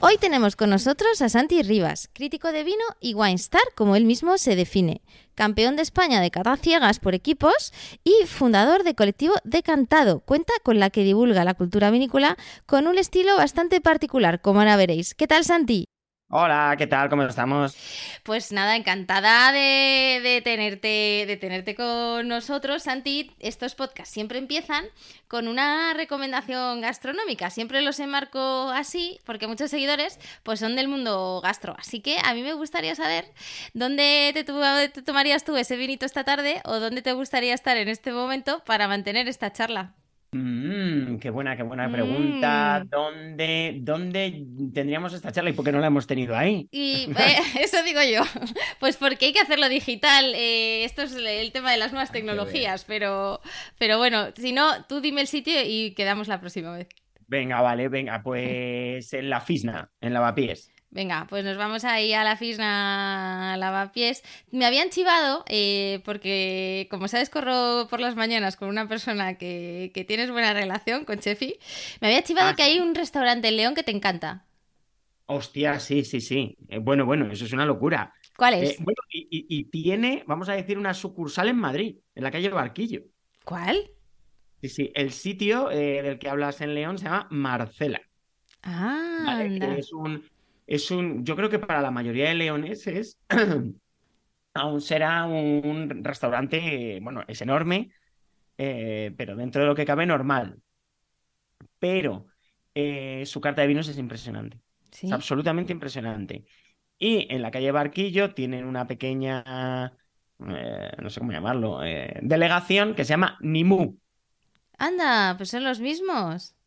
Hoy tenemos con nosotros a Santi Rivas, crítico de vino y wine star, como él mismo se define, campeón de España de cata ciegas por equipos y fundador de colectivo Decantado, cuenta con la que divulga la cultura vinícola con un estilo bastante particular, como ahora veréis. ¿Qué tal, Santi? Hola, ¿qué tal? ¿Cómo estamos? Pues nada, encantada de, tenerte, de tenerte con nosotros, Santi. Estos podcasts siempre empiezan con una recomendación gastronómica. Siempre los enmarco así, porque muchos seguidores pues son del mundo gastro. Así que a mí me gustaría saber dónde te, te tomarías tú ese vinito esta tarde o dónde te gustaría estar en este momento para mantener esta charla. Mm, qué buena, qué buena pregunta. Mm. ¿Dónde, ¿Dónde tendríamos esta charla y por qué no la hemos tenido ahí? Y eh, eso digo yo. Pues porque hay que hacerlo digital. Eh, esto es el tema de las nuevas tecnologías, pero, pero bueno, si no, tú dime el sitio y quedamos la próxima vez. Venga, vale, venga, pues en la Fisna, en Lavapiés. Venga, pues nos vamos ahí a la Fisna Lavapiés. Me habían chivado, eh, porque como sabes, corro por las mañanas con una persona que, tienes buena relación, con Chefi. Me había chivado ah, que hay un restaurante en León que te encanta. Hostia, sí, sí, sí. Eh, bueno, bueno, eso es una locura. ¿Cuál es? Eh, bueno, y, tiene, vamos a decir, una sucursal en Madrid, en la calle Barquillo. ¿Cuál? Sí, sí. El sitio del que hablas en León se llama Marcela. Ah, es un es un, yo creo que para la mayoría de leoneses aún será un restaurante, bueno, es enorme, eh, pero dentro de lo que cabe normal. Pero eh, su carta de vinos es impresionante. Es absolutamente impresionante. Y en la calle Barquillo tienen una pequeña, eh, no sé cómo llamarlo, delegación que se llama Nimú. Anda, pues son los mismos.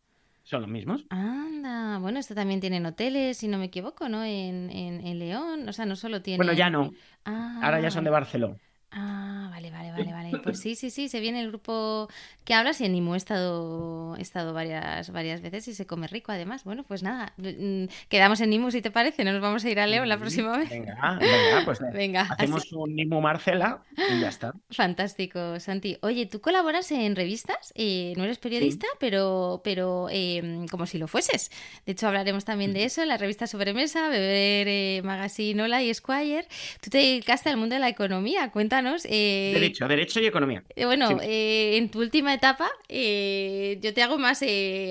¿Son los mismos? Anda, bueno, esto también tienen hoteles, si no me equivoco, ¿no? En, en, León, o sea, no solo tienen... Bueno, ya no. Ahora ya son de Barcelona. Ah, vale, vale, vale, vale. Pues sí, sí, sí, se viene el grupo que hablas y en Nimo he estado, he estado varias, varias veces y se come rico además. Bueno, pues nada, mm, quedamos en Nimo si te parece, no nos vamos a ir a León la próxima vez. Venga, venga, pues venga, hacemos un Nimo Marcela y ya está. Fantástico, Santi. Oye, tú colaboras en revistas, eh, no eres periodista, pero, pero em, como si lo fueses. De hecho, hablaremos también de eso en la revista Sobremesa, Beber eh, Magazine Hola y Esquire. Tú te dedicaste al mundo de la economía, cuéntanos eh, derecho, derecho y economía. Eh, bueno, eh, en tu última etapa, yo te hago más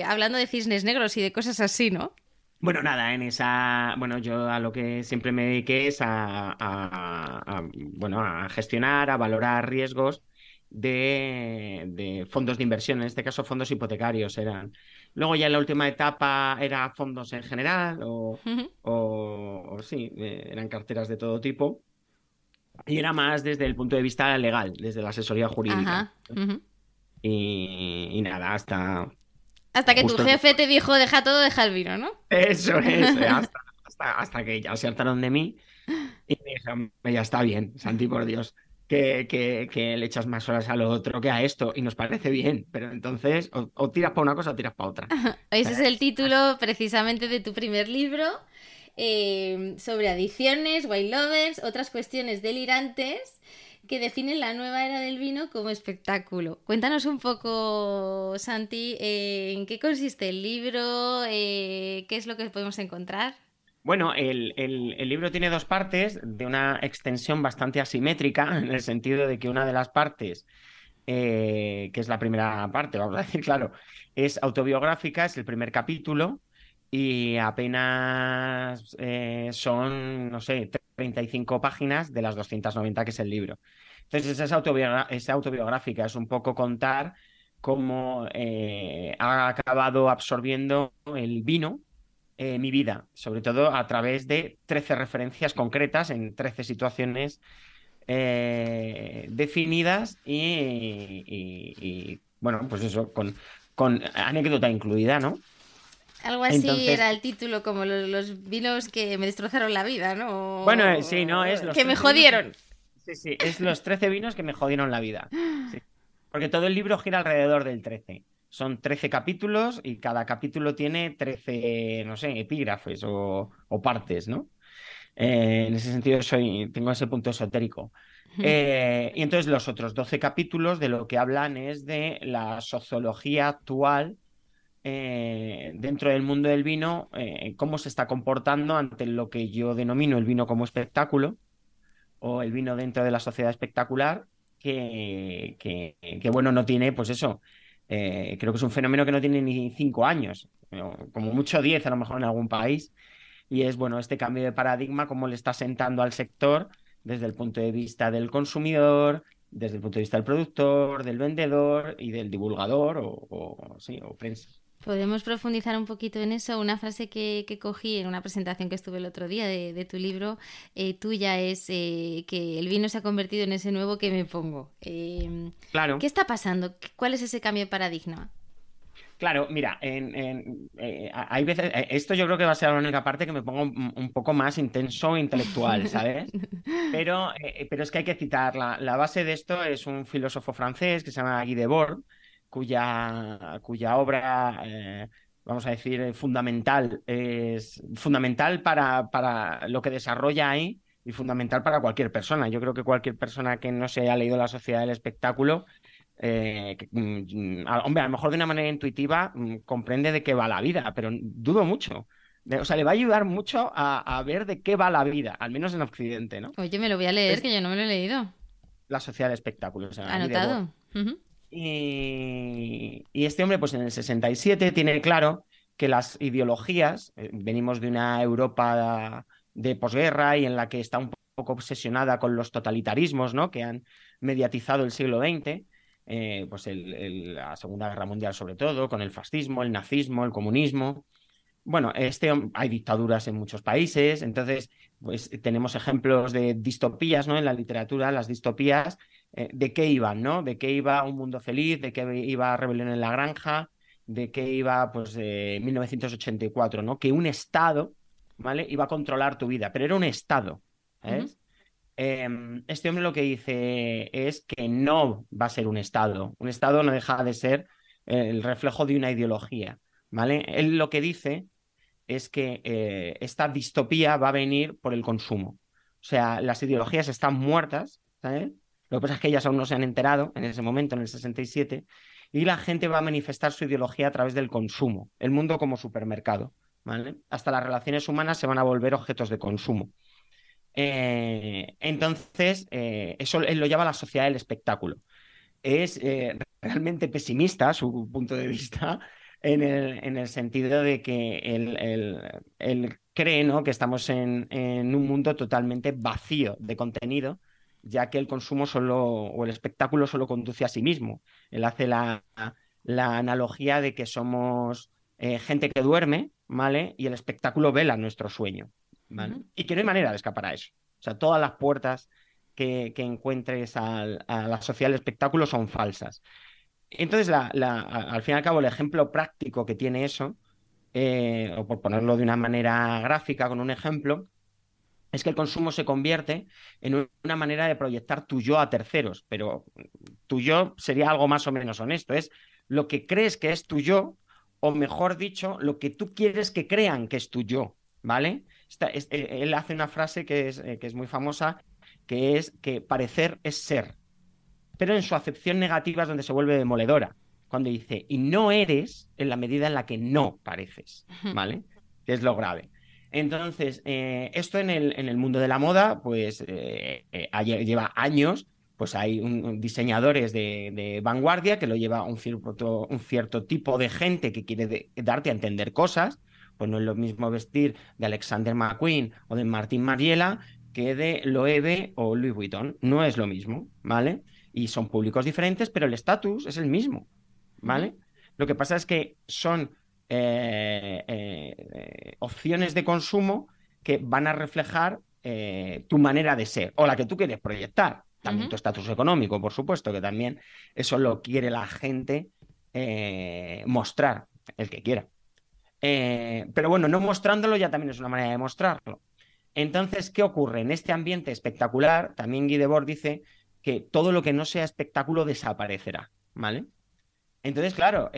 hablando de cisnes negros y de cosas así, ¿no? Bueno, nada, en esa, bueno, yo a lo que siempre me dediqué es a, bueno, a gestionar, a valorar riesgos de, fondos de inversión, en este caso fondos hipotecarios eran. Luego ya en la última etapa era fondos en general o, o sí, eran carteras de todo tipo. Y era más desde el punto de vista legal, desde la asesoría jurídica. y, nada, hasta... Hasta que tu jefe te dijo, deja todo, deja el vino, ¿no? Eso es, hasta, hasta, que ya se hartaron de mí y me dijeron, ya está bien, Santi, por Dios, que, que, le echas más horas a lo otro que a esto y nos parece bien, pero entonces o, tiras para una cosa o tiras para otra. Ese es el título precisamente de tu primer libro eh, sobre adicciones, white lovers, otras cuestiones delirantes que definen la nueva era del vino como espectáculo. Cuéntanos un poco, Santi, eh, en qué consiste el libro, eh, qué es lo que podemos encontrar. Bueno, el, libro tiene dos partes de una extensión bastante asimétrica, en el sentido de que una de las partes, que es la primera parte, vamos a decir, claro, es autobiográfica, es el primer capítulo, y apenas eh, son, no sé, 35 páginas de las 290 que es el libro. Entonces, esa, autobiográfica es un poco contar cómo eh, ha acabado absorbiendo el vino eh, mi vida, sobre todo a través de 13 referencias concretas en 13 situaciones definidas y, bueno, pues eso, con anécdota incluida, ¿no? Algo así era el título, como los, vinos que me destrozaron la vida, ¿no? Bueno, eh, sí, ¿no? Es que me jodieron. Sí, sí, es los 13 vinos que me jodieron la vida. Porque todo el libro gira alrededor del 13. Son 13 capítulos y cada capítulo tiene 13, no sé, epígrafes o, partes, ¿no? Eh, en ese sentido soy, tengo ese punto esotérico. Eh, y entonces los otros 12 capítulos de lo que hablan es de la sociología actual eh, dentro del mundo del vino, cómo se está comportando ante lo que yo denomino el vino como espectáculo o el vino dentro de la sociedad espectacular, que, que, bueno, no tiene, pues eso, eh, creo que es un fenómeno que no tiene ni cinco años, como mucho diez a lo mejor en algún país, y es, bueno, este cambio de paradigma, cómo le está sentando al sector desde el punto de vista del consumidor, desde el punto de vista del productor, del vendedor y del divulgador o, sí, o prensa. Podemos profundizar un poquito en eso. Una frase que, cogí en una presentación que estuve el otro día de, tu libro eh, tuya es eh, que el vino se ha convertido en ese nuevo que me pongo. Em, claro. ¿Qué está pasando? ¿Cuál es ese cambio de paradigma? Claro, mira, en, eh, hay veces, esto yo creo que va a ser la única parte que me pongo un, poco más intenso intelectual, ¿sabes? Pero, pero es que hay que citar, la, la, base de esto es un filósofo francés que se llama Guy Debord, cuya, cuya obra, eh, vamos a decir, eh, fundamental, es fundamental para, para lo que desarrolla ahí y fundamental para cualquier persona. Yo creo que cualquier persona que no se haya leído La Sociedad del Espectáculo, eh, mm, hombre, a lo mejor de una manera intuitiva mm, comprende de qué va la vida, pero dudo mucho. O sea, le va a ayudar mucho a, ver de qué va la vida, al menos en Occidente, ¿no? Oye, me lo voy a leer, que yo no me lo he leído. La Sociedad del Espectáculo. Anotado. Y, este hombre, pues en el 67, tiene claro que las ideologías, eh, venimos de una Europa de posguerra y en la que está un poco obsesionada con los totalitarismos, ¿no? Que han mediatizado el siglo XX, eh, pues la Segunda Guerra Mundial sobre todo, con el fascismo, el nazismo, el comunismo. Bueno, este, hay dictaduras en muchos países, entonces pues tenemos ejemplos de distopías, ¿no? En la literatura, las distopías eh, de qué iban, ¿no? De qué iba Un Mundo Feliz, de qué iba Rebelión en la Granja, de qué iba, pues, 1984, ¿no? Que un Estado, ¿vale? Iba a controlar tu vida, pero era un Estado, em, este hombre lo que dice es que no va a ser un Estado. Un Estado no deja de ser el reflejo de una ideología, ¿vale? Él lo que dice es que eh, esta distopía va a venir por el consumo. O sea, las ideologías están muertas, ¿sabes? Lo que pasa es que ellas aún no se han enterado en ese momento, en el 67, y la gente va a manifestar su ideología a través del consumo, el mundo como supermercado. ¿vale? Hasta las relaciones humanas se van a volver objetos de consumo. Eh, entonces, eh, eso él lo llama la sociedad del espectáculo. Es eh, realmente pesimista su punto de vista en el, en el sentido de que él, cree ¿no? que estamos en, en, un mundo totalmente vacío de contenido ya que el consumo solo, o el espectáculo solo conduce a sí mismo. Él hace la, analogía de que somos eh, gente que duerme, ¿vale? Y el espectáculo vela nuestro sueño, ¿vale? Y que no hay manera de escapar a eso. O sea, todas las puertas que, encuentres a la sociedad del espectáculo son falsas. Entonces, al fin y al cabo, el ejemplo práctico que tiene eso, eh, o por ponerlo de una manera gráfica con un ejemplo, es que el consumo se convierte en una manera de proyectar tu yo a terceros, pero tu yo sería algo más o menos honesto, es lo que crees que es tu yo, o mejor dicho, lo que tú quieres que crean que es tu yo, ¿vale? Eh, él hace una frase que es, eh, que es muy famosa, que es que parecer es ser, pero en su acepción negativa es donde se vuelve demoledora, cuando dice, y no eres en la medida en la que no pareces, ¿vale? Que es lo grave. Entonces, eh, esto en el, en el, mundo de la moda, pues eh, eh, lleva años, pues hay diseñadores de, vanguardia que lo lleva un cierto, un cierto tipo de gente que quiere darte a entender cosas, pues no es lo mismo vestir de Alexander McQueen o de Martín Mariela que de Loewe o Louis Vuitton, no es lo mismo, ¿vale? Y son públicos diferentes, pero el estatus es el mismo, ¿vale? Lo que pasa es que son eh, eh, opciones de consumo que van a reflejar eh, tu manera de ser o la que tú quieres proyectar. También tu estatus económico, por supuesto, que también eso lo quiere la gente mostrar, el que quiera. pero bueno, no mostrándolo ya también es una manera de mostrarlo. Entonces, ¿qué ocurre? En este ambiente espectacular, también Guy Debord dice que todo lo que no sea espectáculo desaparecerá, ¿vale? Entonces, claro,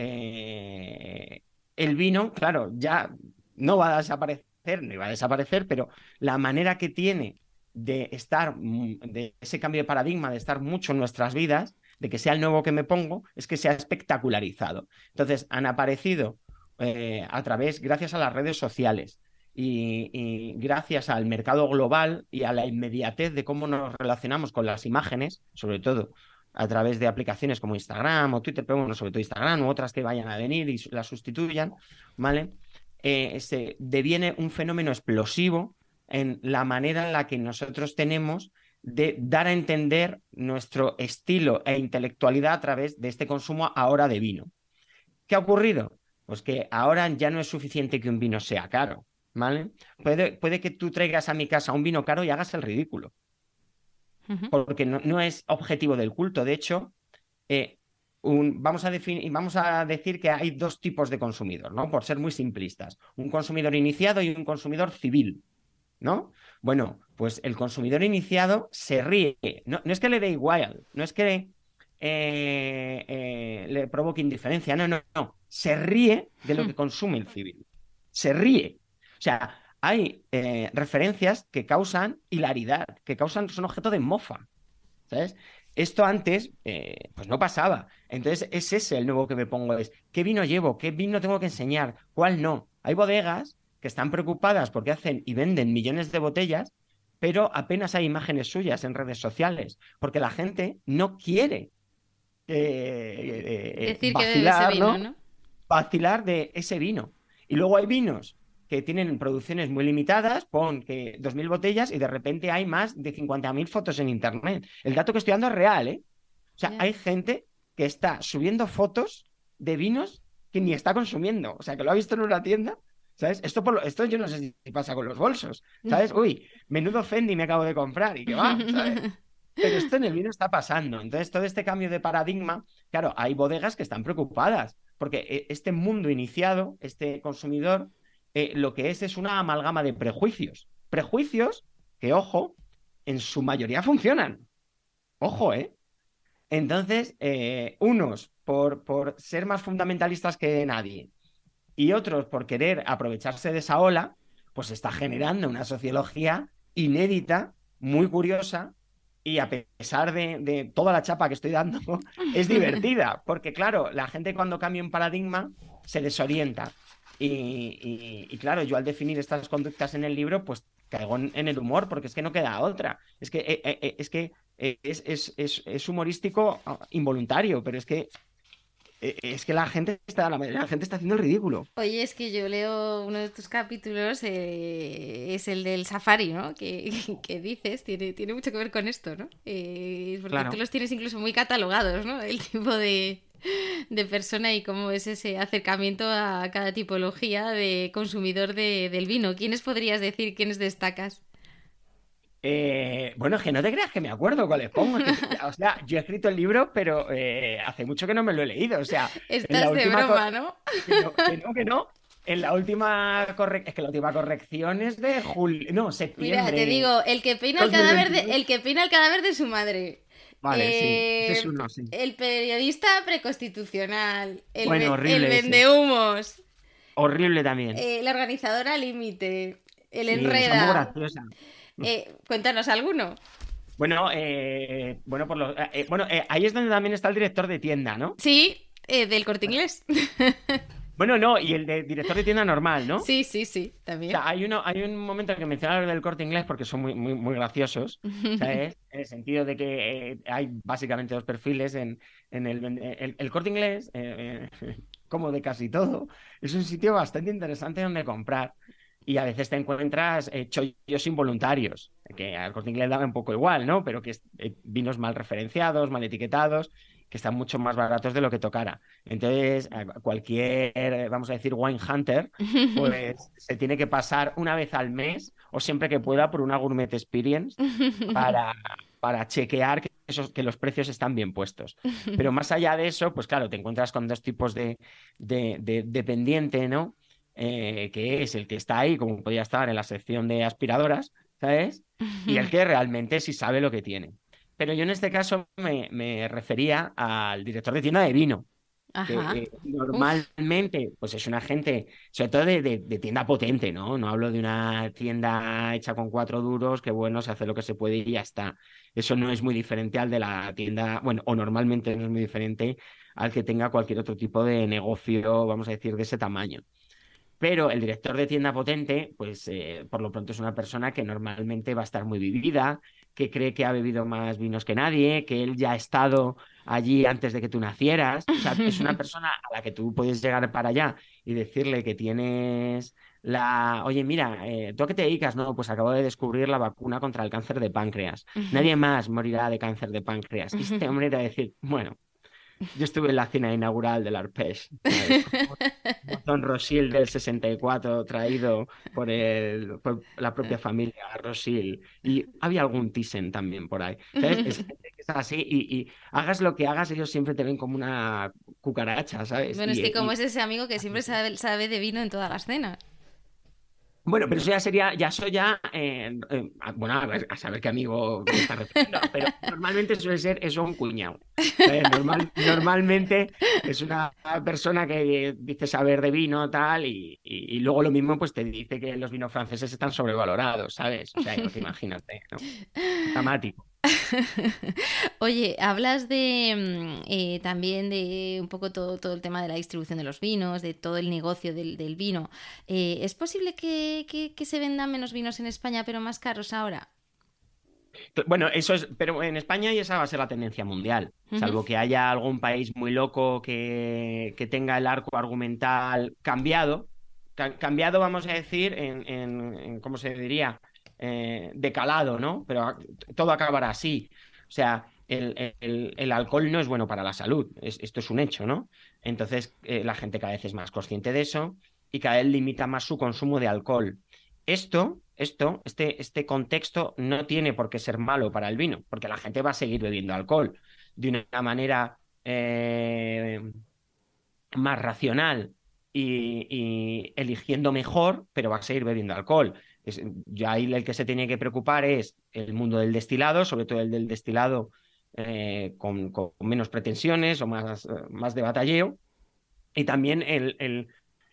el vino, claro, ya no va a desaparecer, no va a desaparecer, pero la manera que tiene de estar, mm, de ese cambio de paradigma, de estar mucho en nuestras vidas, de que sea el nuevo que me pongo, es que se ha espectacularizado. Entonces, han aparecido eh, a través, gracias a las redes sociales y, gracias al mercado global y a la inmediatez de cómo nos relacionamos con las imágenes, sobre todo a través de aplicaciones como Instagram o Twitter, pero bueno, sobre todo Instagram u otras que vayan a venir y las sustituyan, ¿vale? Eh, se deviene un fenómeno explosivo en la manera en la que nosotros tenemos de dar a entender nuestro estilo e intelectualidad a través de este consumo ahora de vino. ¿Qué ha ocurrido? Pues que ahora ya no es suficiente que un vino sea caro, ¿vale? Puede que tú traigas a mi casa un vino caro y hagas el ridículo, porque no, es objetivo del culto. De hecho, eh, vamos, a definir, vamos a decir que hay dos tipos de consumidor, ¿no? Por ser muy simplistas. Un consumidor iniciado y un consumidor civil, ¿no? Bueno, pues el consumidor iniciado se ríe. No, es que le dé igual, no es que eh, eh, le provoque indiferencia, no, no, no. Se ríe de lo que consume el civil. Se ríe. O sea, hay eh, referencias que causan hilaridad, que causan, son objeto de mofa. ¿Sabes? Esto antes, pues no pasaba. Entonces, es ese el nuevo que me pongo, es ¿qué vino llevo? ¿Qué vino tengo que enseñar? ¿Cuál no? Hay bodegas que están preocupadas porque hacen y venden millones de botellas, pero apenas hay imágenes suyas en redes sociales, porque la gente no quiere eh, eh, Decir vacilar, que vino, ¿no? vacilar de ese vino. Y luego hay vinos que tienen producciones muy limitadas, pon que 2.000 botellas y de repente hay más de 50.000 fotos en Internet. El dato que estoy dando es real, ¿eh? O sea, hay gente que está subiendo fotos de vinos que ni está consumiendo. O sea, que lo ha visto en una tienda ¿Sabes? Esto, por esto yo no sé si pasa con los bolsos, ¿sabes? Uy, menudo Fendi me acabo de comprar y que va, ¿sabes? Pero esto en el vino está pasando. Entonces, todo este cambio de paradigma, claro, hay bodegas que están preocupadas, porque eh, este mundo iniciado, este consumidor, eh, lo que es es una amalgama de prejuicios. Prejuicios que, ojo, en su mayoría funcionan. Ojo, ¿eh? Entonces, eh, unos por, por ser más fundamentalistas que nadie, y otros por querer aprovecharse de esa ola, pues está generando una sociología inédita, muy curiosa, y a pesar de, toda la chapa que estoy dando, es divertida, porque claro, la gente cuando cambia un paradigma se desorienta. Y, claro, yo al definir estas conductas en el libro, pues caigo en, el humor, porque es que no queda otra. Es que, eh, eh, eh, es, que es, es, humorístico ah, involuntario, pero es que es que la gente está, la gente está haciendo el ridículo. Oye, es que yo leo uno de tus capítulos, eh, es el del safari, ¿no? Que, dices, tiene, tiene mucho que ver con esto, ¿no? Porque tú los tienes incluso muy catalogados, ¿no? El tipo de, persona y cómo es ese acercamiento a cada tipología de consumidor del vino. ¿Quiénes podrías decir, quiénes destacas? Eh, bueno, es que no te creas que me acuerdo cuáles pongo. o sea, yo he escrito el libro, pero eh, hace mucho que no me lo he leído. O sea, estás de broma, ¿no? Que no, que no, En la última corrección, es que la última corrección es de julio, no, septiembre. Mira, te digo, el que peina el cadáver de, el que peina el cadáver de su madre. Vale, sí, es eh, uno, sí. El periodista preconstitucional, el, bueno, horrible, el vendehumos. Horrible también. la organizadora límite, el enreda. Eh, cuéntanos alguno. Bueno, eh, bueno, por lo, eh, bueno ahí es donde también está el director de tienda, ¿no? Sí, del corte inglés. Bueno, no, y el de director de tienda normal, ¿no? Sí, sí, sí, también. hay, uno, hay un momento en que menciona lo del corte inglés porque son muy, muy, muy graciosos, ¿sabes? En el sentido de que hay básicamente dos perfiles en, en el, el, corte inglés, como de casi todo, es un sitio bastante interesante donde comprar y a veces te encuentras eh, chollos involuntarios, que al corte inglés da un poco igual, ¿no? Pero que eh, vinos mal referenciados, mal etiquetados, que están mucho más baratos de lo que tocara. Entonces, cualquier, eh, vamos a decir, wine hunter, pues se tiene que pasar una vez al mes o siempre que pueda por una gourmet experience para, para chequear que, esos, que los precios están bien puestos. Pero más allá de eso, pues claro, te encuentras con dos tipos de, de, de dependiente, ¿no? Eh, que es el que está ahí, como podía estar en la sección de aspiradoras, ¿sabes? Y el que realmente sí sabe lo que tiene. Pero yo en este caso me, me refería al director de tienda de vino, que Ajá. eh, Uf. normalmente pues es una gente, sobre todo de, de- de tienda potente, ¿no? No hablo de una tienda hecha con cuatro duros, que bueno, se hace lo que se puede y ya está. Eso no es muy diferente al de la tienda, bueno, o normalmente no es muy diferente al que tenga cualquier otro tipo de negocio, vamos a decir, de ese tamaño. Pero el director de tienda potente, pues eh, por lo pronto es una persona que normalmente va a estar muy vivida, que cree que ha bebido más vinos que nadie, que él ya ha estado allí antes de que tú nacieras. O sea, es una persona a la que tú puedes llegar para allá y decirle que tienes la, oye, mira, eh, ¿tú a qué te dedicas? No, pues acabo de descubrir la vacuna contra el cáncer de páncreas. Nadie más morirá de cáncer de páncreas. Y este hombre te va a decir, bueno, yo estuve en la cena inaugural del ¿sabes? Don Rosil del 64 traído por, el, por la propia familia Rosil y había algún Thyssen también por ahí. ¿sabes? Es es así y, y hagas lo que hagas, ellos siempre te ven como una cucaracha, ¿sabes? Bueno, es Y- que como y- es ese amigo que siempre sabe, sabe de vino en todas las cenas. Bueno, pero eso ya sería, ya eso ya, eh, eh, bueno, a, saber qué amigo me está refiriendo, pero normalmente suele ser eso un cuñado. Eh, normal- normalmente es una persona que dice saber de vino, tal, y, y- y luego lo mismo pues te dice que los vinos franceses están sobrevalorados, ¿sabes? O sea, imagínate, ¿no? Dramático. Oye, hablas de mm, eh, también de un poco todo, todo el tema de la distribución de los vinos, de todo el negocio del, del vino. Eh, ¿es posible que, que- que se vendan menos vinos en España, pero más caros ahora? Bueno, eso es, pero en España y esa va a ser la tendencia mundial, salvo que haya algún país muy loco que, que tenga el arco argumental cambiado, Ca- cambiado vamos a decir en, en- en, ¿cómo se diría? Eh, decalado, ¿no? Pero todo acabará así. O sea, el, alcohol no es bueno para la salud, es- esto es un hecho, ¿no? Entonces, eh, la gente cada vez es más consciente de eso y cada vez limita más su consumo de alcohol. Esto, esto, este, este contexto no tiene por qué ser malo para el vino, porque la gente va a seguir bebiendo alcohol de una manera eh, más racional y eligiendo mejor, pero va a seguir bebiendo alcohol. Es- ya ahí el que se tiene que preocupar es el mundo del destilado, sobre todo el del destilado eh, con, con menos pretensiones o más, más de batalleo, y también el, el-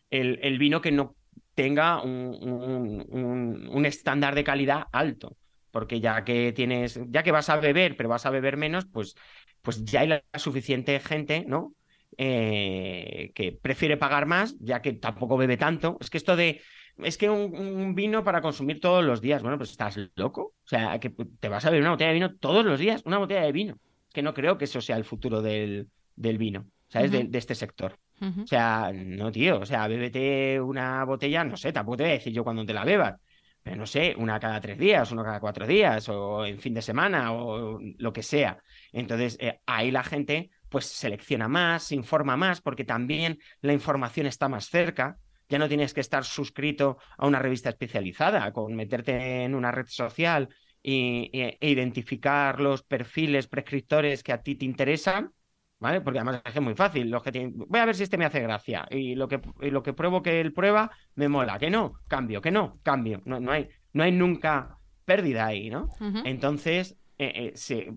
el- el vino que no tenga un, un- un- un estándar de calidad alto. Porque ya que tienes, ya que vas a beber, pero vas a beber menos, pues, pues ya hay la suficiente gente, ¿no? Eh, que prefiere pagar más, ya que tampoco bebe tanto. Es que esto de, es que un, un vino para consumir todos los días, bueno, pues estás loco. O sea, que te vas a beber una botella de vino todos los días, una botella de vino. Que no creo que eso sea el futuro del, del vino, ¿sabes? Ujú. de este sector. O sea, no, tío, o sea, bébete una botella, no sé, tampoco te voy a decir yo cuando te la bebas, pero no sé, una cada tres días, una cada cuatro días, o en fin de semana, o lo que sea. Entonces, eh, ahí la gente pues selecciona más, se informa más, porque también la información está más cerca. Ya no tienes que estar suscrito a una revista especializada, con meterte en una red social y- y- e identificar los perfiles prescriptores que a ti te interesan. ¿Vale? Porque además es muy fácil. Los que tienen- Voy a ver si este me hace gracia. Y lo que, y lo que pruebo que él prueba me mola. Que no, cambio, que no, cambio. No, no hay, no hay nunca pérdida ahí, ¿no? Entonces, eh, eh, se-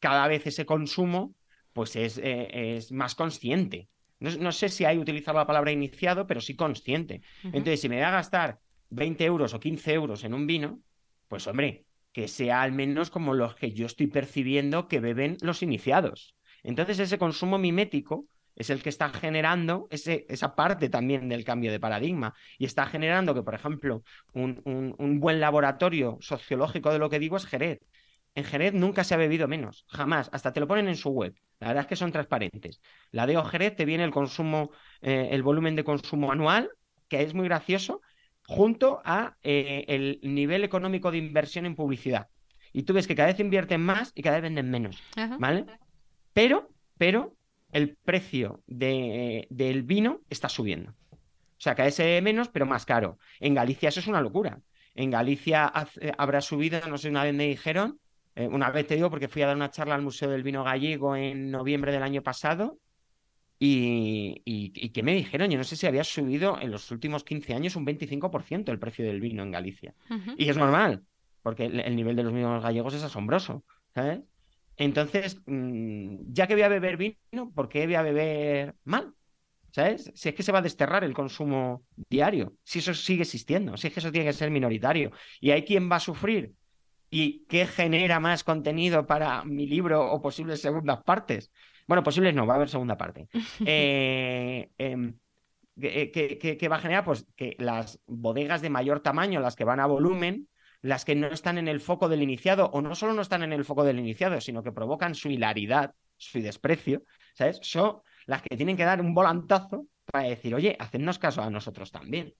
cada vez ese consumo pues es, eh, es más consciente. No, no sé si hay utilizado la palabra iniciado, pero sí consciente. Entonces, si me voy a gastar 20 euros o 15 euros en un vino, pues hombre, que sea al menos como los que yo estoy percibiendo que beben los iniciados. Entonces, ese consumo mimético es el que está generando ese, esa parte también del cambio de paradigma y está generando que, por ejemplo, un, un- un buen laboratorio sociológico de lo que digo es Jerez. En Jerez nunca se ha bebido menos, jamás, hasta te lo ponen en su web. La verdad es que son transparentes. La de Jerez te viene el consumo, eh, el volumen de consumo anual, que es muy gracioso, junto a eh, el nivel económico de inversión en publicidad. Y tú ves que cada vez invierten más y cada vez venden menos, Ajá. ¿vale? Pero, pero el precio de- del vino está subiendo. O sea, cada vez se menos, pero más caro. En Galicia eso es una locura. En Galicia hace- habrá subido, no sé, una vez me dijeron, eh, una vez te digo porque fui a dar una charla al Museo del Vino Gallego en noviembre del año pasado y, y, y ¿qué me dijeron? Yo no sé si había subido en los últimos 15 años un 25% el precio del vino en Galicia. Y es normal. porque el, nivel de los vinos gallegos es asombroso, ¿sabes? Entonces, mm, ya que voy a beber vino, ¿por qué voy a beber mal? ¿Sabes? Si es que se va a desterrar el consumo diario, si eso sigue existiendo, si es que eso tiene que ser minoritario. Y hay quien va a sufrir. ¿Y qué genera más contenido para mi libro o posibles segundas partes? Bueno, posibles no, va a haber segunda parte. Eh, em, ¿qué, va a generar? Pues que las bodegas de mayor tamaño, las que van a volumen, las que no están en el foco del iniciado, o no solo no están en el foco del iniciado, sino que provocan su hilaridad, su desprecio, ¿sabes? Son las que tienen que dar un volantazo para decir, oye, hacednos caso a nosotros también.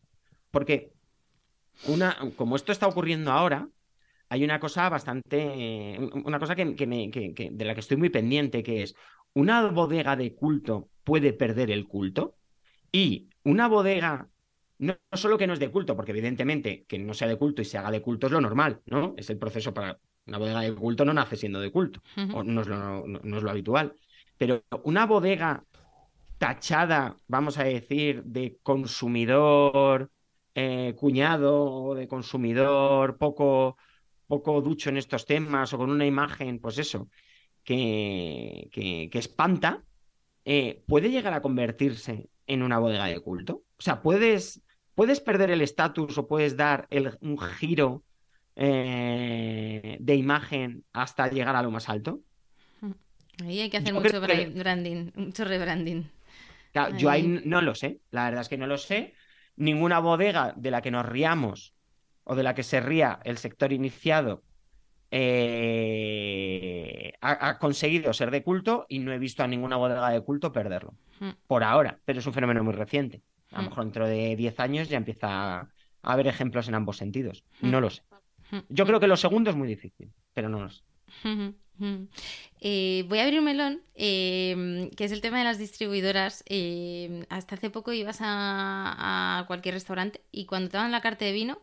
Porque una, como esto está ocurriendo ahora, hay una cosa bastante, una cosa que, que, de la que estoy muy pendiente, que es, ¿una bodega de culto puede perder el culto? Y una bodega, no, solo que no es de culto, porque evidentemente que no sea de culto y se haga de culto es lo normal, ¿no? Es el proceso para... Una bodega de culto no nace siendo de culto, o no es, lo, no es lo habitual. Pero una bodega tachada, vamos a decir, de consumidor eh, cuñado o de consumidor poco, poco ducho en estos temas o con una imagen, pues eso, que, que, espanta, eh, puede llegar a convertirse en una bodega de culto. O sea, puedes, puedes perder el estatus o puedes dar el, un giro eh, de imagen hasta llegar a lo más alto. Ahí hay que hacer mucho branding, mucho rebranding yo ahí no lo sé, la verdad es que no lo sé. Ninguna bodega de la que nos riamos o de la que se ría el sector iniciado eh, ha, conseguido ser de culto y no he visto a ninguna bodega de culto perderlo. Hmm. Por ahora, pero es un fenómeno muy reciente. A lo hmm. mejor dentro de 10 años ya empieza a haber ejemplos en ambos sentidos. Hmm. No lo sé. Yo creo que lo segundo es muy difícil, pero no lo sé. Eh, voy a abrir un melón, em, que es el tema de las distribuidoras. Hasta hace poco ibas a, cualquier restaurante y cuando te daban la carta de vino,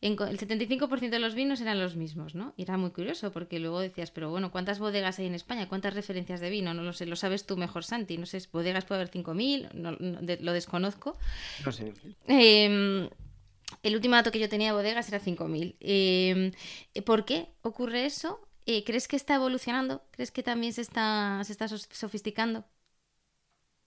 el 75% de los vinos eran los mismos, ¿no? Y era muy curioso porque luego decías, pero bueno, ¿cuántas bodegas hay en España? ¿Cuántas referencias de vino? No lo sé, lo sabes tú mejor, Santi. No sé, bodegas puede haber 5.000, no, lo desconozco. No sé. Em, el último dato que yo tenía de bodegas era 5.000. ¿Por qué ocurre eso? Eh, ¿Crees que está evolucionando? ¿Crees que también se está, se está sofisticando?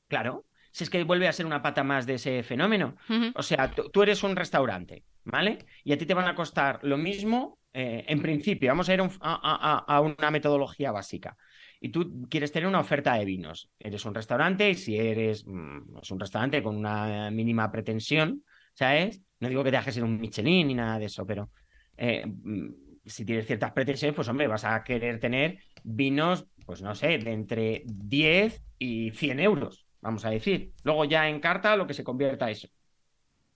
Claro, si es que vuelve a ser una pata más de ese fenómeno. O sea, tú eres un restaurante, ¿vale? Y a ti te van a costar lo mismo, eh, en principio, vamos a ir a, una metodología básica. Y tú quieres tener una oferta de vinos. Eres un restaurante y si eres mm, un restaurante con una mínima pretensión, ¿sabes? No digo que te que ser un Michelin ni nada de eso, pero eh, mm, si tienes ciertas pretensiones, pues hombre, vas a querer tener vinos, pues no sé, de entre 10 y 100 euros, vamos a decir. Luego ya en carta lo que se convierta eso.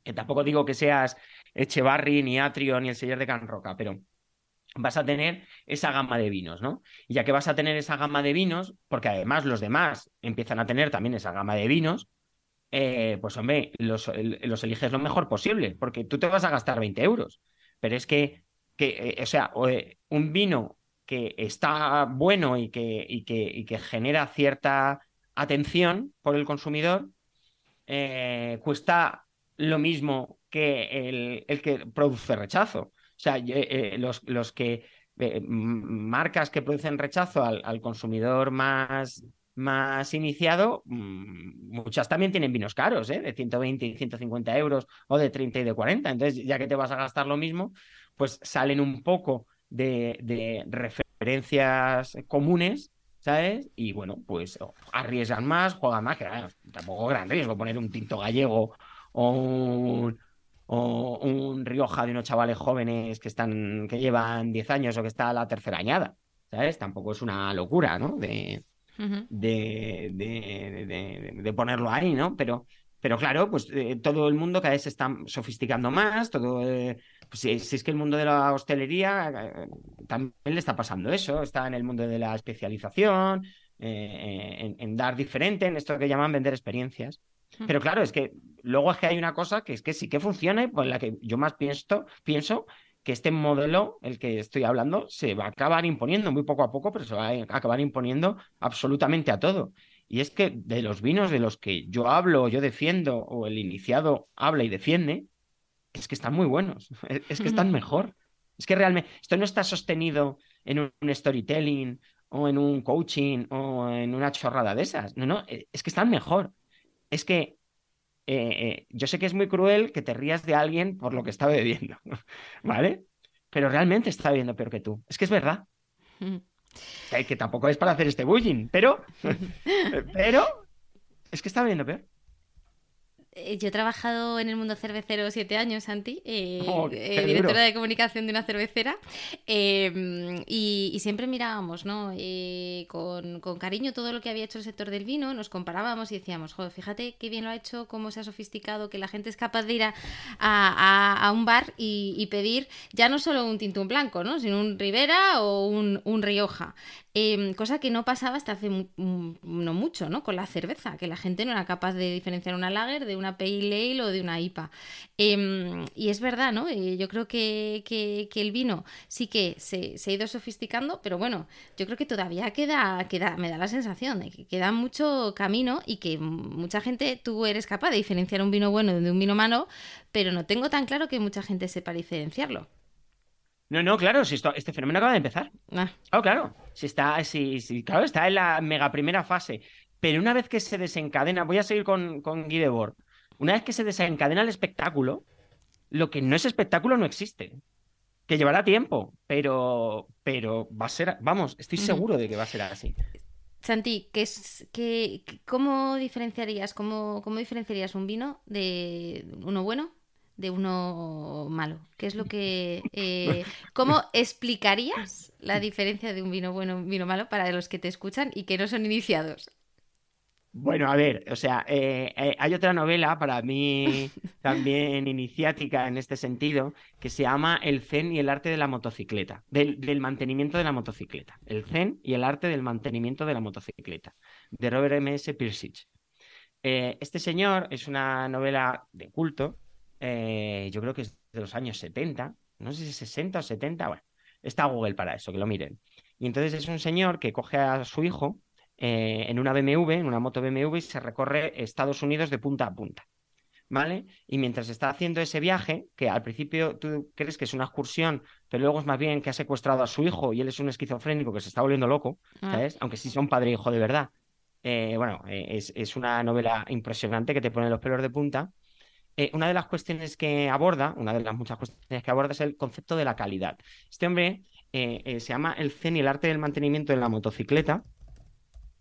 Que tampoco digo que seas Echevarri, ni Atrio, ni el señor de Can Roca, pero vas a tener esa gama de vinos, ¿no? Y ya que vas a tener esa gama de vinos, porque además los demás empiezan a tener también esa gama de vinos, eh, pues hombre, los, los eliges lo mejor posible, porque tú te vas a gastar 20 euros. Pero es que eh, o sea, eh, un vino que está bueno y que, genera cierta atención por el consumidor, cuesta lo mismo que el, el, que produce rechazo. O sea, los, los, que marcas que producen rechazo al, al consumidor más, más iniciado, muchas también tienen vinos caros, ¿eh? de 120 y 150 euros o de 30 y de 40. Entonces, ya que te vas a gastar lo mismo, pues salen un poco de, referencias comunes, ¿sabes? Y bueno, pues arriesgan más, juegan más, que tampoco gran riesgo poner un tinto gallego o un, o un Rioja de unos chavales jóvenes que están, que llevan 10 años o que está a la tercera añada, ¿sabes? Tampoco es una locura, ¿no? De, de, de, de, ponerlo ahí, ¿no? Pero, pero claro, pues eh, todo el mundo cada vez se está sofisticando más, todo, eh, pues si, es que el mundo de la hostelería eh, también le está pasando eso, está en el mundo de la especialización, eh, en, dar diferente, en esto que llaman vender experiencias. Pero claro, es que luego es que hay una cosa que es que sí que funciona y por la que yo más pienso, pienso que este modelo, el que estoy hablando, se va a acabar imponiendo muy poco a poco, pero se va a acabar imponiendo absolutamente a todo. Y es que de los vinos de los que yo hablo, yo defiendo, o el iniciado habla y defiende, es que están muy buenos, es que están mejor. Es que realmente esto no está sostenido en un storytelling o en un coaching o en una chorrada de esas. No, no, eh, es que están mejor. Es que eh, yo sé que es muy cruel que te rías de alguien por lo que está bebiendo, ¿vale? Pero realmente está bebiendo peor que tú. Es que es verdad. que, tampoco es para hacer este bullying, pero, pero es que está bebiendo peor. Eh, yo he trabajado en el mundo cervecero siete años, Santi, eh, oh, eh, directora de comunicación de una cervecera, em, y, siempre mirábamos, ¿no? Con, cariño todo lo que había hecho el sector del vino, nos comparábamos y decíamos, joder, fíjate qué bien lo ha hecho, cómo se ha sofisticado, que la gente es capaz de ir a, un bar y, pedir ya no solo un tintún blanco, ¿no? Sino un Ribera o un, un Rioja. Em, cosa que no pasaba hasta hace no mucho, ¿no? Con la cerveza, que la gente no era capaz de diferenciar una lager de una pale ale o de una IPA. Em, y es verdad, ¿no? Eh, yo creo que, el vino sí que se, ha ido sofisticando, pero bueno, yo creo que todavía queda, queda, me da la sensación de que queda mucho camino y que mucha gente, tú eres capaz de diferenciar un vino bueno de un vino malo, pero no tengo tan claro que mucha gente sepa diferenciarlo. No, no, claro, si esto, este fenómeno acaba de empezar. Ah. Claro, claro. Si está, si, claro, está en la mega primera fase. Pero una vez que se desencadena, voy a seguir con, con Guy Debord. Una vez que se desencadena el espectáculo, lo que no es espectáculo no existe. Que llevará tiempo, pero, pero va a ser, vamos, estoy seguro de que va a ser así. Santi, ¿qué es, qué, ¿cómo diferenciarías, cómo, cómo diferenciarías un vino de uno bueno de uno malo? ¿Qué es lo que... Eh, ¿Cómo explicarías la diferencia de un vino bueno y un vino malo para los que te escuchan y que no son iniciados? Bueno, a ver, o sea, eh, eh, hay otra novela para mí también iniciática en este sentido que se llama El Zen y el arte de la motocicleta, del, mantenimiento de la motocicleta. El Zen y el arte del mantenimiento de la motocicleta, de Robert M. S. Pirsich. este señor es una novela de culto eh, yo creo que es de los años 70, no sé si 60 o 70, bueno, está Google para eso, que lo miren. Y entonces es un señor que coge a su hijo eh, en una BMW, en una moto BMW, y se recorre Estados Unidos de punta a punta. ¿Vale? Y mientras está haciendo ese viaje, que al principio tú crees que es una excursión, pero luego es más bien que ha secuestrado a su hijo y él es un esquizofrénico que se está volviendo loco, ah. ¿sabes? Aunque sí son padre e hijo de verdad. Eh, bueno, es, es, una novela impresionante que te pone los pelos de punta. Eh, una de las cuestiones que aborda, una de las muchas cuestiones que aborda es el concepto de la calidad. Este hombre eh, eh, se llama el Zen y el arte del mantenimiento de la motocicleta,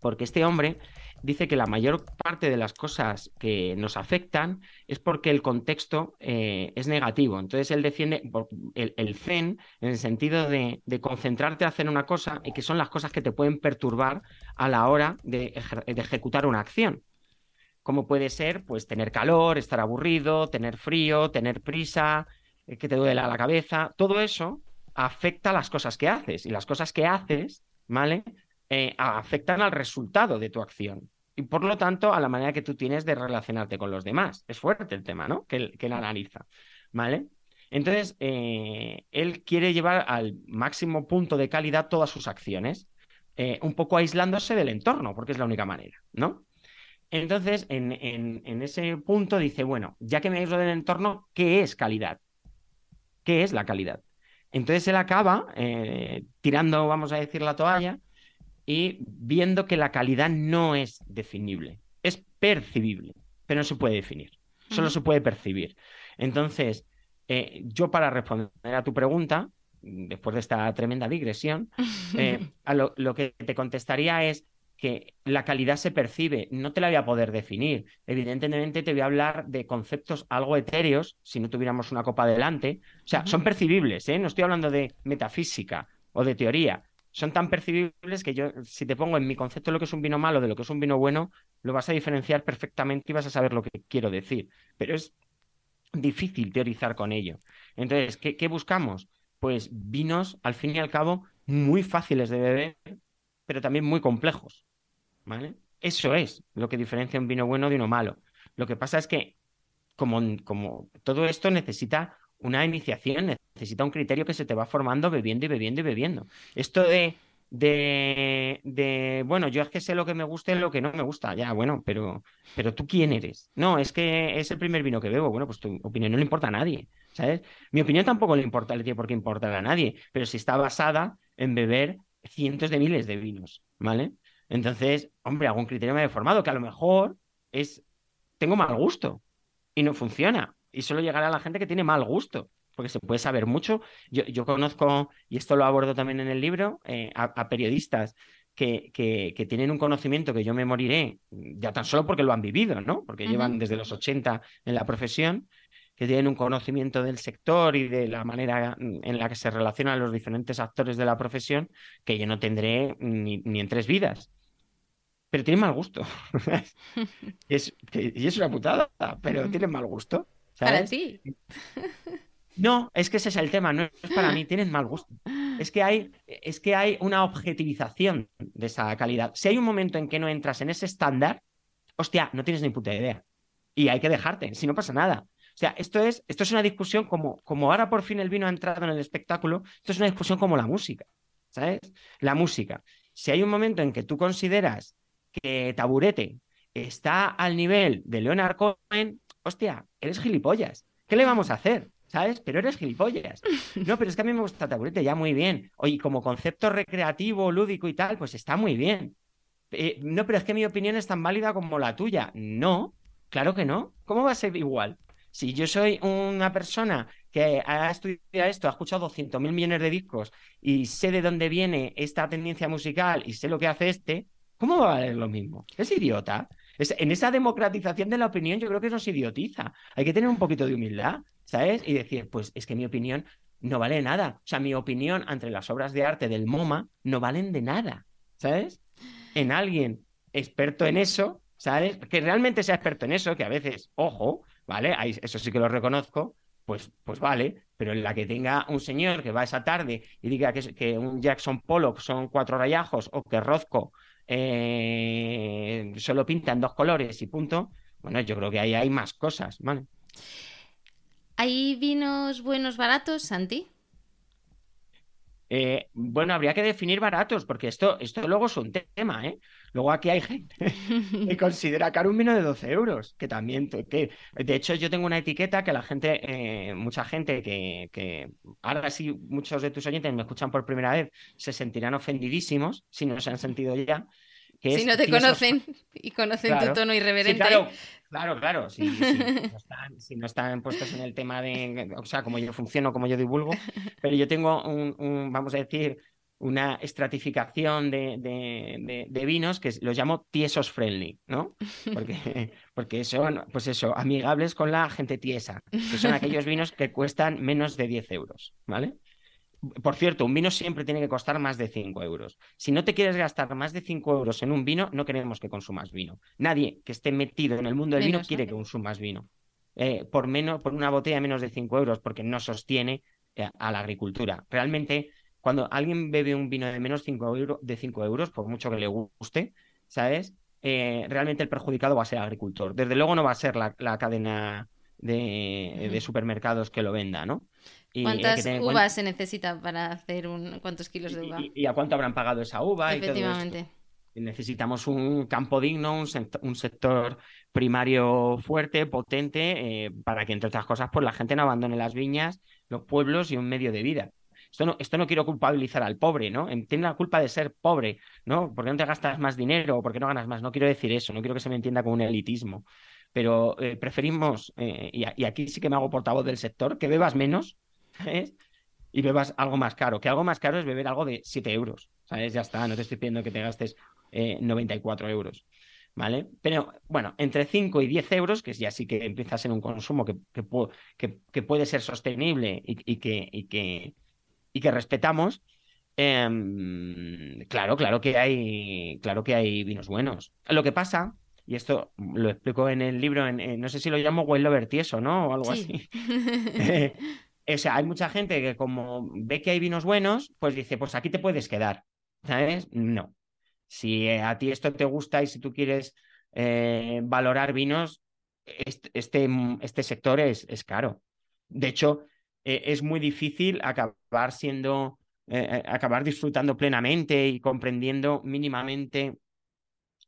porque este hombre dice que la mayor parte de las cosas que nos afectan es porque el contexto es negativo. Entonces él defiende el, zen en el sentido de, concentrarte a hacer una cosa y que son las cosas que te pueden perturbar a la hora de ejecutar una acción como puede ser pues tener calor, estar aburrido, tener frío, tener prisa, eh, que te duela la cabeza, todo eso afecta a las cosas que haces y las cosas que haces, ¿vale? Eh, afectan al resultado de tu acción y por lo tanto a la manera que tú tienes de relacionarte con los demás. Es fuerte el tema, ¿no? Que él, que analiza, ¿vale? Entonces, eh, él quiere llevar al máximo punto de calidad todas sus acciones, un poco aislándose del entorno, porque es la única manera, ¿no? Entonces, en, ese punto dice, bueno, ya que me aíslo del entorno, ¿qué es calidad? ¿Qué es la calidad? Entonces él acaba eh, tirando, vamos a decir, la toalla y viendo que la calidad no es definible, es percibible, pero no se puede definir, solo se puede percibir. Entonces, eh, yo para responder a tu pregunta, después de esta tremenda digresión, eh, lo que te contestaría es, que la calidad se percibe, no te la voy a poder definir. Evidentemente te voy a hablar de conceptos algo etéreos, si no tuviéramos una copa delante. O sea, son percibibles, ¿eh? no estoy hablando de metafísica o de teoría. Son tan percibibles que yo, si te pongo en mi concepto de lo que es un vino malo, de lo que es un vino bueno, lo vas a diferenciar perfectamente y vas a saber lo que quiero decir. Pero es difícil teorizar con ello. Entonces, ¿qué, qué buscamos? Pues vinos, al fin y al cabo, muy fáciles de beber, pero también muy complejos. ¿vale? Eso es lo que diferencia un vino bueno de uno malo. Lo que pasa es que, como, como todo esto necesita una iniciación, necesita un criterio que se te va formando bebiendo y bebiendo y bebiendo. Esto de, de, bueno, yo es que sé lo que me gusta y lo que no me gusta, ya, bueno, pero, pero tú quién eres. No, es que es el primer vino que bebo, bueno, pues tu opinión no le importa a nadie. ¿sabes? Mi opinión tampoco le importa, le tiene por qué importar a nadie, pero si está basada en beber cientos de miles de vinos, ¿vale? Entonces, hombre, algún criterio me ha formado que a lo mejor es, tengo mal gusto y no funciona. Y solo llegará a la gente que tiene mal gusto, porque se puede saber mucho. Yo, yo conozco, y esto lo abordo también en el libro, eh, a, periodistas que, que, tienen un conocimiento que yo me moriré, ya tan solo porque lo han vivido, ¿no? Porque llevan desde los 80 en la profesión, que tienen un conocimiento del sector y de la manera en la que se relacionan los diferentes actores de la profesión, que yo no tendré ni, en tres vidas. Pero tienen mal gusto. es, y es una putada, pero tienen mal gusto. Para ti. No, es que ese es el tema, no es para mí, tienen mal gusto. Es que hay, es que hay una objetivización de esa calidad. Si hay un momento en que no entras en ese estándar, hostia, no tienes ni puta idea. Y hay que dejarte, si no pasa nada. O sea, esto es, esto es una discusión como, como ahora por fin el vino ha entrado en el espectáculo, esto es una discusión como la música, ¿sabes? La música. Si hay un momento en que tú consideras que Taburete está al nivel de Leonard Cohen, hostia, eres gilipollas. ¿Qué le vamos a hacer? ¿Sabes? Pero eres gilipollas. No, pero es que a mí me gusta Taburete ya muy bien. Oye, como concepto recreativo, lúdico y tal, pues está muy bien. Eh, no, pero es que mi opinión es tan válida como la tuya. No, claro que no. ¿Cómo va a ser igual? Si yo soy una persona que ha estudiado esto, ha escuchado 200 mil millones de discos y sé de dónde viene esta tendencia musical y sé lo que hace este, ¿cómo va a valer lo mismo? Es idiota. En esa democratización de la opinión yo creo que nos idiotiza. Hay que tener un poquito de humildad, ¿sabes? Y decir, pues es que mi opinión no vale nada. O sea, mi opinión entre las obras de arte del MoMA no valen de nada, ¿sabes? En alguien experto en eso, ¿sabes? Que realmente sea experto en eso, que a veces, ojo, ¿vale? eso sí que lo reconozco, pues, pues vale, pero en la que tenga un señor que va esa tarde y diga que, que un Jackson Pollock son cuatro rayajos o que Rozco eh, solo pinta en dos colores y punto, bueno, yo creo que ahí hay más cosas, ¿vale? ¿Hay vinos buenos baratos, Santi? Eh, bueno, habría que definir baratos, porque esto, esto luego es un tema, ¿eh? Luego aquí hay gente que considera caro un vino de 12 euros, que también, que, de hecho yo tengo una etiqueta que la gente, eh, mucha gente que, que, ahora sí muchos de tus oyentes me escuchan por primera vez, se sentirán ofendidísimos, si no se han sentido ya, si no te conocen y conocen tu tono irreverente. claro, claro, Si, no están, puestos en el tema de, o sea, cómo yo funciono, cómo yo divulgo, pero yo tengo un, vamos a decir, una estratificación de, vinos que los llamo tiesos friendly, ¿no? Porque, porque son, pues eso, amigables con la gente tiesa, que son aquellos vinos que cuestan menos de 10 euros, ¿vale? Por cierto, un vino siempre tiene que costar más de 5 euros. Si no te quieres gastar más de 5 euros en un vino, no queremos que consumas vino. Nadie que esté metido en el mundo del vino quiere que consumas vino. Eh, por, menos, por una botella de menos de 5 euros, porque no sostiene eh, a la agricultura. Realmente, cuando alguien bebe un vino de menos cinco de 5 euros, por mucho que le guste, ¿sabes? Eh, realmente el perjudicado va a ser el agricultor. Desde luego no va a ser la, cadena de, supermercados que lo venda, ¿no? ¿Cuántas uvas se necesita para hacer un... ¿Cuántos kilos de uva? Y, a cuánto habrán pagado esa uva? Efectivamente. Y necesitamos un campo digno, un, sector primario fuerte, potente, eh, para que, entre otras cosas, pues la gente no abandone las viñas, los pueblos y un medio de vida. Esto no, esto no quiero culpabilizar al pobre, ¿no? Tiene la culpa de ser pobre, ¿no? ¿Por qué no te gastas más dinero o por qué no ganas más? No quiero decir eso, no quiero que se me entienda como un elitismo. Pero eh, preferimos, eh, y, y, aquí sí que me hago portavoz del sector, que bebas menos, y bebas algo más caro. Que algo más caro es beber algo de 7 euros, ¿sabes? Ya está, no te estoy pidiendo que te gastes 94 eh, euros, ¿vale? Pero bueno, entre 5 y 10 euros, que ya sí que empieza a ser un consumo que, que, puede ser sostenible y, que, y, que, y que respetamos, em, claro, claro que hay, claro que hay vinos buenos. Lo que pasa y esto lo explico en el libro, en, no sé si lo llamo Well Lover tieso, ¿no? O algo así. o hay mucha gente que como ve que hay vinos buenos, pues dice, pues aquí te puedes quedar, ¿sabes? No. Si a ti esto te gusta y si tú quieres eh, valorar vinos, este, este, sector es, es, caro. De hecho, eh, es muy difícil acabar siendo, eh, acabar disfrutando plenamente y comprendiendo mínimamente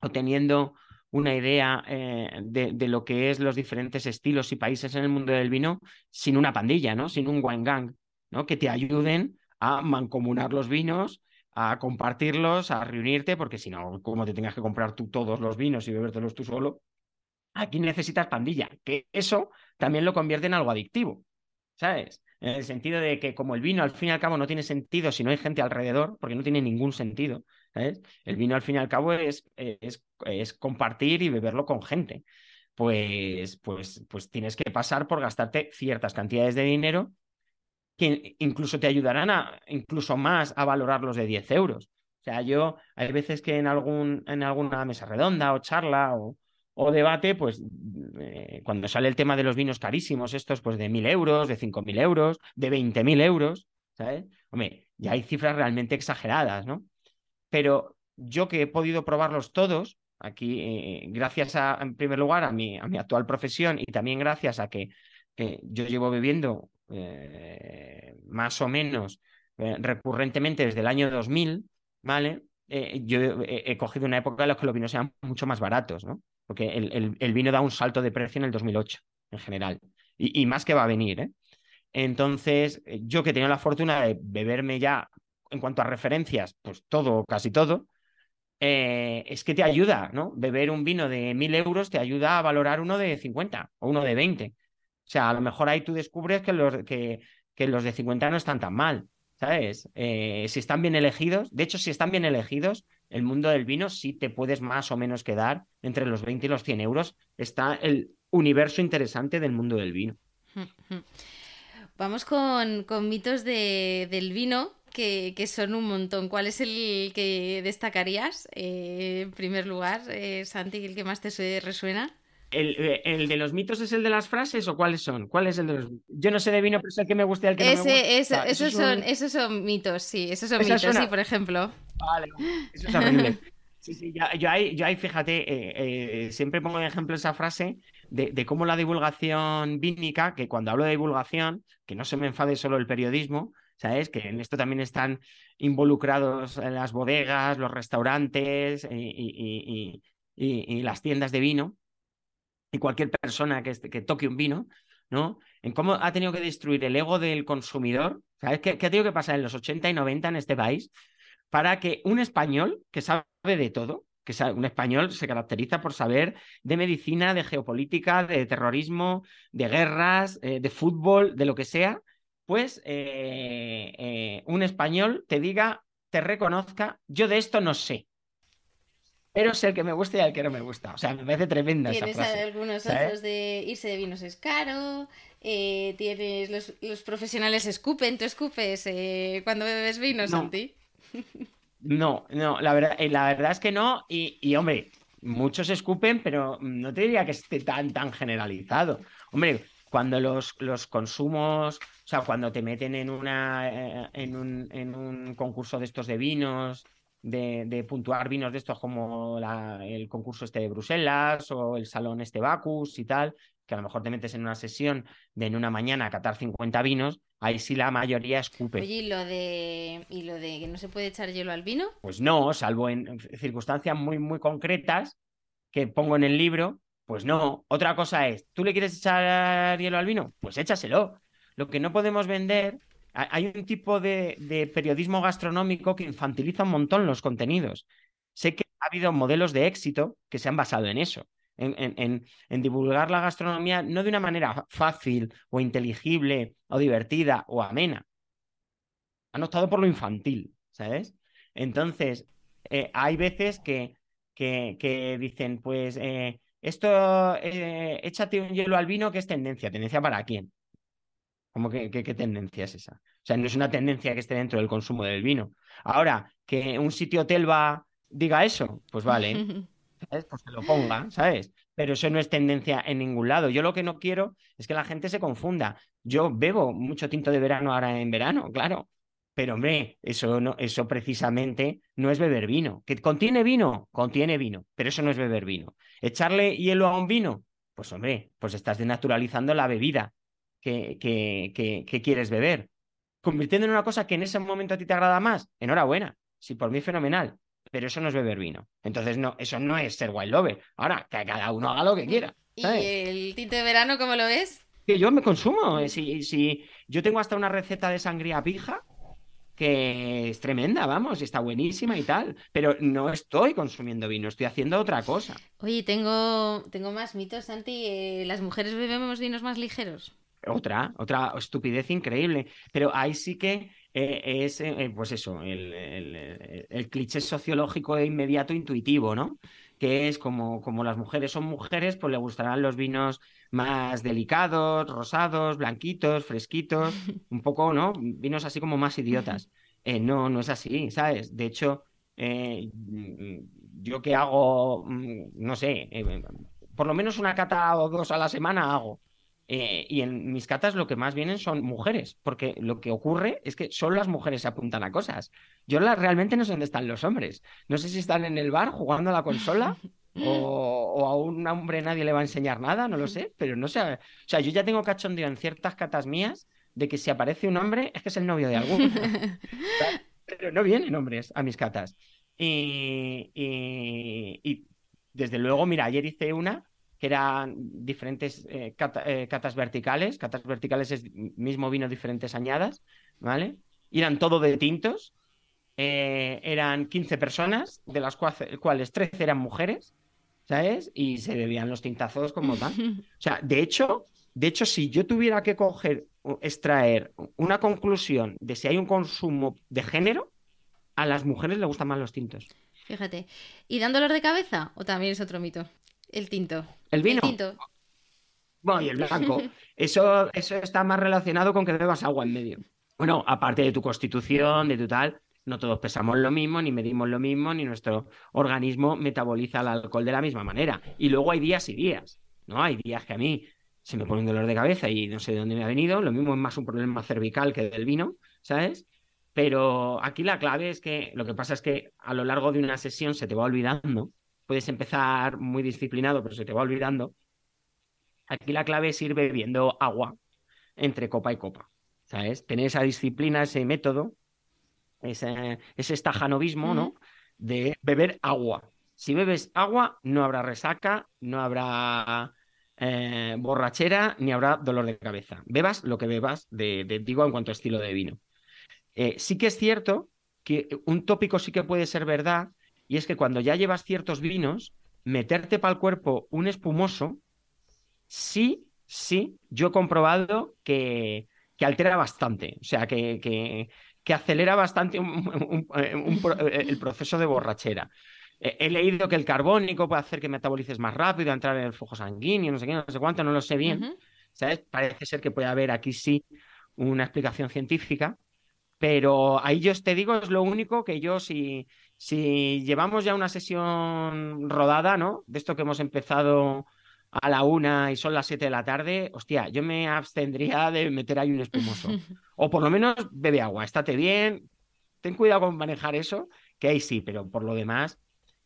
o teniendo una idea eh, de, lo que es los diferentes estilos y países en el mundo del vino sin una pandilla, ¿no? Sin un wine gang, ¿no? Que te ayuden a mancomunar los vinos, a compartirlos, a reunirte, porque si no, como te tengas que comprar tú todos los vinos y bebértelos tú solo, aquí necesitas pandilla, que eso también lo convierte en algo adictivo, ¿sabes? En el sentido de que como el vino al fin y al cabo no tiene sentido si no hay gente alrededor, porque no tiene ningún sentido, ¿sabes? El vino al fin y al cabo es, es, es compartir y beberlo con gente. Pues, pues, pues tienes que pasar por gastarte ciertas cantidades de dinero que incluso te ayudarán a, incluso más a valorarlos de 10 euros. O sea, yo hay veces que en, algún, en alguna mesa redonda o charla o, o debate, pues eh, cuando sale el tema de los vinos carísimos, estos pues de mil euros, de cinco mil euros, de veinte mil euros, ¿sabes? Hombre, ya hay cifras realmente exageradas, ¿no? Pero yo que he podido probarlos todos, aquí, eh, gracias a, en primer lugar, a mi, a mi actual profesión y también gracias a que yo llevo bebiendo eh, más o menos recurrentemente desde el año 2000, ¿vale? yo he, cogido una época en la que los vinos sean mucho más baratos, ¿no? porque el, vino da un salto de precio en el 2008 en general, y, más que va a venir. ¿eh? Entonces, eh, yo que tenido la fortuna de beberme ya, en cuanto a referencias, pues todo, casi todo, eh, es que te ayuda, ¿no? Beber un vino de mil euros te ayuda a valorar uno de 50 o uno de 20. O sea, a lo mejor ahí tú descubres que los, que, que los de 50 no están tan mal, ¿sabes? si están bien elegidos, de hecho, si están bien elegidos, el mundo del vino sí te puedes más o menos quedar entre los 20 y los 100 euros. Está el universo interesante del mundo del vino. Vamos con, mitos del vino, que, son un montón. ¿Cuál es el que destacarías? Eh, en primer lugar, eh, Santi, el que más te resuena. Eh, ¿El, de los mitos es el de las frases o cuáles son? ¿Cuál es el de los.? Yo no sé de vino, pero es el que me gusta y el que no me gusta. esos, son, esos son mitos, sí. Esos son mitos, sí, por ejemplo. Vale, eso es horrible. Sí, sí, yo, ahí, yo ahí, fíjate, eh, eh, siempre pongo de ejemplo esa frase de, de, cómo la divulgación vínica, que cuando hablo de divulgación, que no se me enfade solo el periodismo, ¿sabes? Que en esto también están involucrados las bodegas, los restaurantes y, y las tiendas de vino y cualquier persona que, que toque un vino, ¿no? En cómo ha tenido que destruir el ego del consumidor. ¿Sabes qué, ha tenido que pasar en los 80 y 90 en este país? Para que un español que sabe de todo, que un español se caracteriza por saber de medicina, de geopolítica, de terrorismo, de guerras, eh, de fútbol, de lo que sea, pues eh, eh, un español te diga, te reconozca, yo de esto no sé pero sé el que me gusta y el que no me gusta. O sea, me parece tremenda esa frase. algunos otros de irse de vinos es caro, eh, tienes los, profesionales escupen, ¿tú escupes cuando bebes vino, Santi? No, no, la verdad, la verdad es que no, y, hombre, muchos escupen, pero no te diría que esté tan, tan generalizado. Hombre, cuando los, los consumos, o sea, cuando te meten en, una, en, un, en un concurso de estos de vinos de, puntuar vinos de estos como el concurso este de Bruselas o el salón este Bacus y tal, que a lo mejor te metes en una sesión de en una mañana a catar 50 vinos, ahí sí la mayoría escupe. Oye, ¿y lo de, ¿y lo de que no se puede echar hielo al vino? Pues no, salvo en circunstancias muy, muy concretas que pongo en el libro, pues no. Otra cosa es, ¿tú le quieres echar hielo al vino? Pues échaselo. Lo que no podemos vender hay un tipo de, periodismo gastronómico que infantiliza un montón los contenidos. Sé que ha habido modelos de éxito que se han basado en eso, en, divulgar la gastronomía no de una manera fácil o inteligible o divertida o amena. Han optado por lo infantil, ¿sabes? Entonces, eh, hay veces que, que, dicen, pues, eh, esto, eh, échate un hielo al vino, que es tendencia. ¿Tendencia para quién? ¿Cómo que, qué tendencia es esa? O sea, no es una tendencia que esté dentro del consumo del vino. Ahora, que un sitio hotel va diga eso, pues vale, ¿sabes? Pues que lo ponga, ¿sabes? Pero eso no es tendencia en ningún lado. Yo lo que no quiero es que la gente se confunda. Yo bebo mucho tinto de verano ahora en verano, claro. Pero hombre, eso no, eso precisamente no es beber vino. ¿Que contiene vino? Contiene vino, pero eso no es beber vino. ¿Echarle hielo a un vino? Pues hombre, pues estás denaturalizando la bebida que, que, quieres beber. Convirtiendo en una cosa que en ese momento a ti te agrada más, enhorabuena. Si por mí fenomenal. pero eso no es beber vino. Entonces, no, eso no es ser wild lover. Ahora, que cada uno haga lo que quiera. ¿Y el tinte de verano cómo lo ves? Que yo me consumo. Eh, si, si yo tengo hasta una receta de sangría pija que es tremenda, vamos, está buenísima y tal, pero no estoy consumiendo vino, estoy haciendo otra cosa. Oye, tengo, tengo más mitos, Santi. Eh, ¿Las mujeres bebemos vinos más ligeros? Otra, otra estupidez increíble, pero ahí sí que eh, es, eh, pues eso, el, el, cliché sociológico e inmediato intuitivo, ¿no? Que es como, como las mujeres son mujeres, pues le gustarán los vinos más delicados, rosados, blanquitos, fresquitos, un poco, ¿no? Vinos así como más idiotas. Eh, no, no es así, ¿sabes? De hecho, eh, yo que hago, mm, no sé, eh, por lo menos una cata o dos a la semana hago. Y en mis catas lo que más vienen son mujeres, porque lo que ocurre es que solo las mujeres se apuntan a cosas. Yo realmente no sé dónde están los hombres. No sé si están en el bar jugando a la consola o, a un hombre nadie le va a enseñar nada, no lo sé, pero no sé. O sea, yo ya tengo cachondeo en ciertas catas mías de que si aparece un hombre es que es el novio de alguno. pero no vienen hombres a mis catas. Y, y, desde luego, mira, ayer hice una que eran diferentes eh, eh, catas verticales. Catas verticales es mismo vino, diferentes añadas, ¿vale? Y eran todo de tintos. Eh, eran 15 personas, de las cuales 13 eran mujeres. ¿sabes? Y se bebían los tintazos como tal. O sea, de hecho, de hecho, si yo tuviera que coger, extraer una conclusión de si hay un consumo de género, a las mujeres les gustan más los tintos. Fíjate. ¿Y dan dolor de cabeza? ¿O también es otro mito? El tinto. El vino. El tinto. Bueno, y el blanco. Eso, eso está más relacionado con que bebas agua en medio. Bueno, aparte de tu constitución, de tu tal, no todos pesamos lo mismo, ni medimos lo mismo, ni nuestro organismo metaboliza el alcohol de la misma manera. Y luego hay días y días, ¿no? Hay días que a mí se me pone un dolor de cabeza y no sé de dónde me ha venido. Lo mismo es más un problema cervical que del vino, ¿sabes? Pero aquí la clave es que lo que pasa es que a lo largo de una sesión se te va olvidando. Puedes empezar muy disciplinado, pero se te va olvidando. Aquí la clave es ir bebiendo agua entre copa y copa, ¿sabes? Tener esa disciplina, ese método ese, ese estajanovismo, ¿no? De beber agua. Si bebes agua, no habrá resaca, no habrá eh, borrachera, ni habrá dolor de cabeza. Bebas lo que bebas, de, digo, en cuanto a estilo de vino. Eh, sí que es cierto que un tópico sí que puede ser verdad, y es que cuando ya llevas ciertos vinos, meterte para el cuerpo un espumoso, sí, sí, yo he comprobado que, que altera bastante. O sea, que, que, que acelera bastante el proceso de borrachera. He leído que el carbónico puede hacer que metabolices más rápido, entrar en el flujo sanguíneo, no sé qué, no sé cuánto, no lo sé bien. ¿Sabes? Parece ser que puede haber aquí sí una explicación científica, pero ahí yo te digo, es lo único que yo, si, si llevamos ya una sesión rodada, ¿no? De esto que hemos empezado a la una y son las siete de la tarde, hostia, yo me abstendría de meter ahí un espumoso. O por lo menos bebe agua, estate bien, ten cuidado con manejar eso, que ahí sí, pero por lo demás,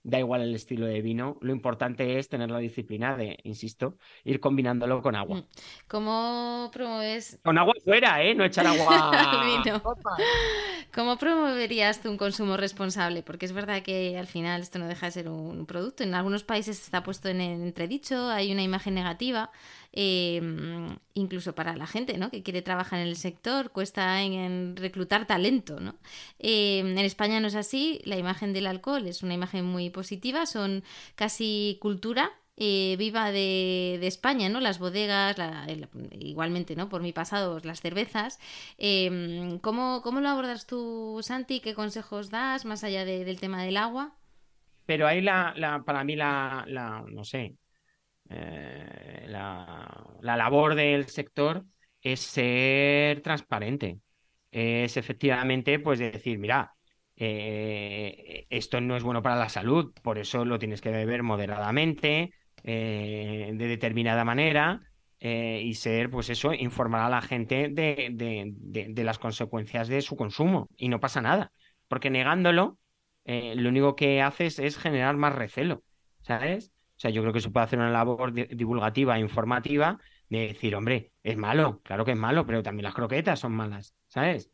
da igual el estilo de vino, lo importante es tener la disciplina de, insisto, ir combinándolo con agua. Mm. ¿Cómo promueves? Con agua fuera, ¿eh? No echar agua al vino. ¿Cómo promoverías tú un consumo responsable? Porque es verdad que al final esto no deja de ser un producto. En algunos países está puesto en entredicho, hay una imagen negativa. Em, incluso para la gente ¿no? que quiere trabajar en el sector, cuesta en, reclutar talento. ¿no? Em, en España no es así, la imagen del alcohol es una imagen muy positiva, son casi cultura. Eh, viva de, España, ¿no? Las bodegas, igualmente, ¿no? Por mi pasado, las cervezas. Em, ¿cómo, lo abordas tú, Santi? ¿Qué consejos das más allá del tema del agua? Pero ahí la, para mí la, no sé, eh, la, labor del sector es ser transparente. Es efectivamente, pues decir, mira, eh, esto no es bueno para la salud, por eso lo tienes que beber moderadamente, eh, de determinada manera, y ser, pues eso, informar a la gente de, de, las consecuencias de su consumo. Y no pasa nada, porque negándolo, lo único que haces es generar más recelo, ¿sabes? O sea, yo creo que se puede hacer una labor divulgativa, informativa, de decir, hombre, es malo, claro que es malo, pero también las croquetas son malas, ¿sabes?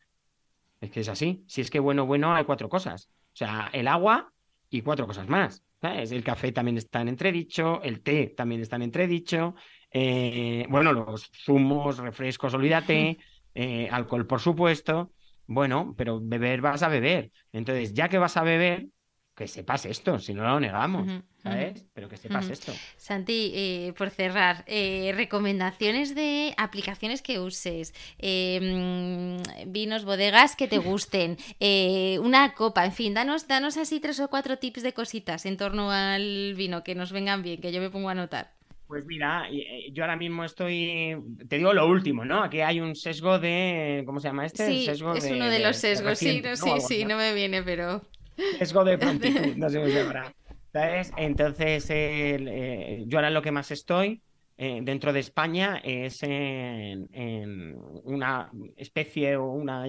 Es que es así. Si es que bueno, bueno, hay cuatro cosas. O sea, el agua y cuatro cosas más. El café también está en entredicho, el té también está en entredicho, eh, bueno, los zumos, refrescos, olvídate, eh, alcohol, por supuesto. Bueno, pero beber vas a beber. Entonces, ya que vas a beber, que sepas esto, si no lo negamos, ¿sabes? Pero que sepas esto. Santi, eh, por cerrar, eh, recomendaciones de aplicaciones que uses, em, vinos, bodegas que te gusten, eh, una copa, en fin, danos, danos así tres o cuatro tips de cositas en torno al vino que nos vengan bien, que yo me pongo a anotar. Pues mira, yo ahora mismo estoy, te digo lo último, ¿no? Aquí hay un sesgo de, ¿cómo se llama este? Sí, es uno de, los sesgos, sí, sí, sí, no me viene, pero... Riesgo de prontitud, no se llamará. ¿Sabes? Entonces, eh, yo ahora lo que más estoy eh, dentro de España es en, una especie o una,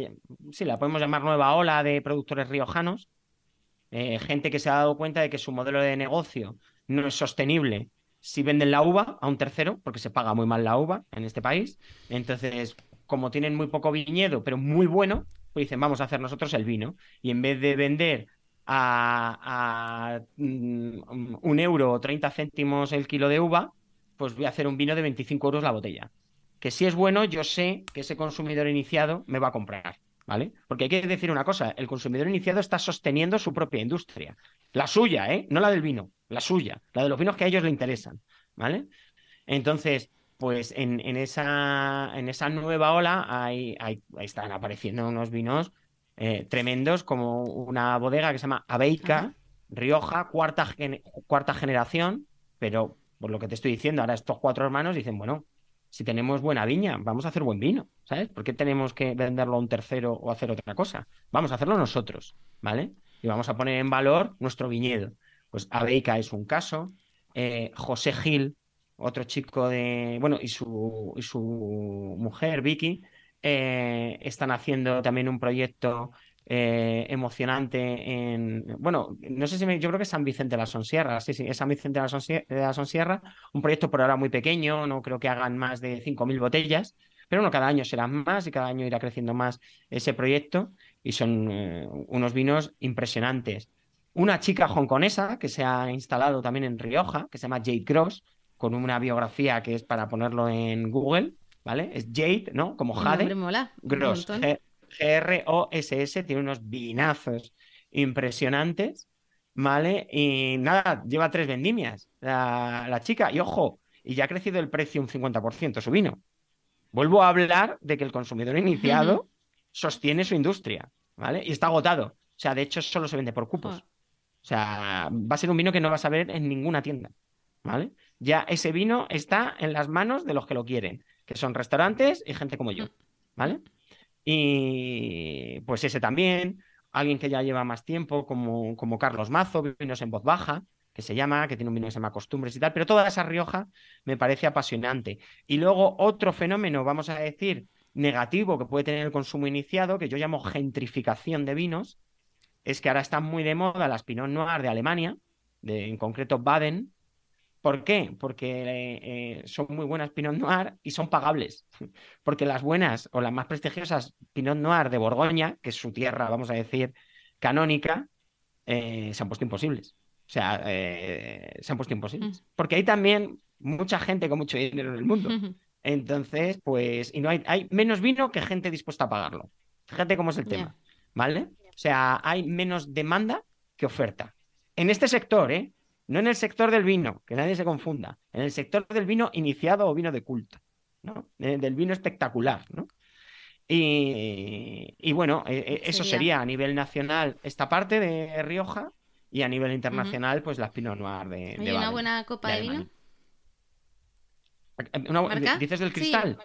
sí, la podemos llamar nueva ola de productores riojanos. Eh, gente que se ha dado cuenta de que su modelo de negocio no es sostenible si venden la uva a un tercero, porque se paga muy mal la uva en este país. Entonces, como tienen muy poco viñedo, pero muy bueno, pues dicen, vamos a hacer nosotros el vino. Y en vez de vender a, mm, un euro o 30 céntimos el kilo de uva, pues voy a hacer un vino de 25 euros la botella. Que si es bueno, yo sé que ese consumidor iniciado me va a comprar. ¿Vale? Porque hay que decir una cosa, el consumidor iniciado está sosteniendo su propia industria. La suya, ¿eh? No la del vino, la suya, la de los vinos que a ellos le interesan. ¿Vale? Entonces, pues en, esa, en esa nueva ola hay, están apareciendo unos vinos eh, tremendos, como una bodega que se llama Abeica, Rioja, cuarta, cuarta generación, pero por lo que te estoy diciendo, ahora estos cuatro hermanos dicen, bueno, si tenemos buena viña, vamos a hacer buen vino, ¿sabes? ¿Por qué tenemos que venderlo a un tercero o hacer otra cosa? Vamos a hacerlo nosotros, ¿vale? Y vamos a poner en valor nuestro viñedo. Pues Abeica es un caso, eh, José Gil, otro chico de, bueno, y su, y su mujer, Vicky, eh, están haciendo también un proyecto eh, emocionante en, bueno, no sé si me, yo creo que es San Vicente de la Sonsierra, sí, sí, es San Vicente de la, Sonsierra, un proyecto por ahora muy pequeño, no creo que hagan más de 5.000 botellas, pero bueno, cada año serán más y cada año irá creciendo más ese proyecto y son eh, unos vinos impresionantes. Una chica hongkonesa que se ha instalado también en Rioja, que se llama Jade Cross, con una biografía que es para ponerlo en Google, ¿vale? Es Jade, ¿no? Como Jade. mola. Gross. G-R-O-S-S, tiene unos vinazos impresionantes, ¿vale? Y nada, lleva tres vendimias la, chica. Y ojo, y ya ha crecido el precio un 50% su vino. Vuelvo a hablar de que el consumidor iniciado sostiene su industria, ¿vale? Y está agotado. O sea, de hecho, solo se vende por cupos. O sea, va a ser un vino que no vas a ver en ninguna tienda, ¿vale? Ya ese vino está en las manos de los que lo quieren que son restaurantes y gente como yo, ¿vale? Y pues ese también, alguien que ya lleva más tiempo, como, como Carlos Mazo, vinos en voz baja, que se llama, que tiene un vino que se llama Costumbres y tal, pero toda esa Rioja me parece apasionante. Y luego otro fenómeno, vamos a decir, negativo que puede tener el consumo iniciado, que yo llamo gentrificación de vinos, es que ahora están muy de moda las Pinot Noir de Alemania, de, en concreto Baden, ¿Por qué? Porque eh, son muy buenas Pinot Noir y son pagables. Porque las buenas o las más prestigiosas Pinot Noir de Borgoña, que es su tierra, vamos a decir, canónica, eh, se han puesto imposibles. O sea, eh, se han puesto imposibles. Mm. Porque hay también mucha gente con mucho dinero en el mundo. Entonces, pues, y no hay, hay menos vino que gente dispuesta a pagarlo. Fíjate cómo es el tema, ¿vale? O sea, hay menos demanda que oferta. En este sector, ¿eh? No en el sector del vino, que nadie se confunda. En el sector del vino iniciado o vino de culto, ¿no? Del vino espectacular, ¿no? Y, bueno, e, e, eso sería. a nivel nacional esta parte de Rioja y a nivel internacional, pues las Pinot Noir de. ¿Hay una buena copa de, vino? ¿Dices del cristal?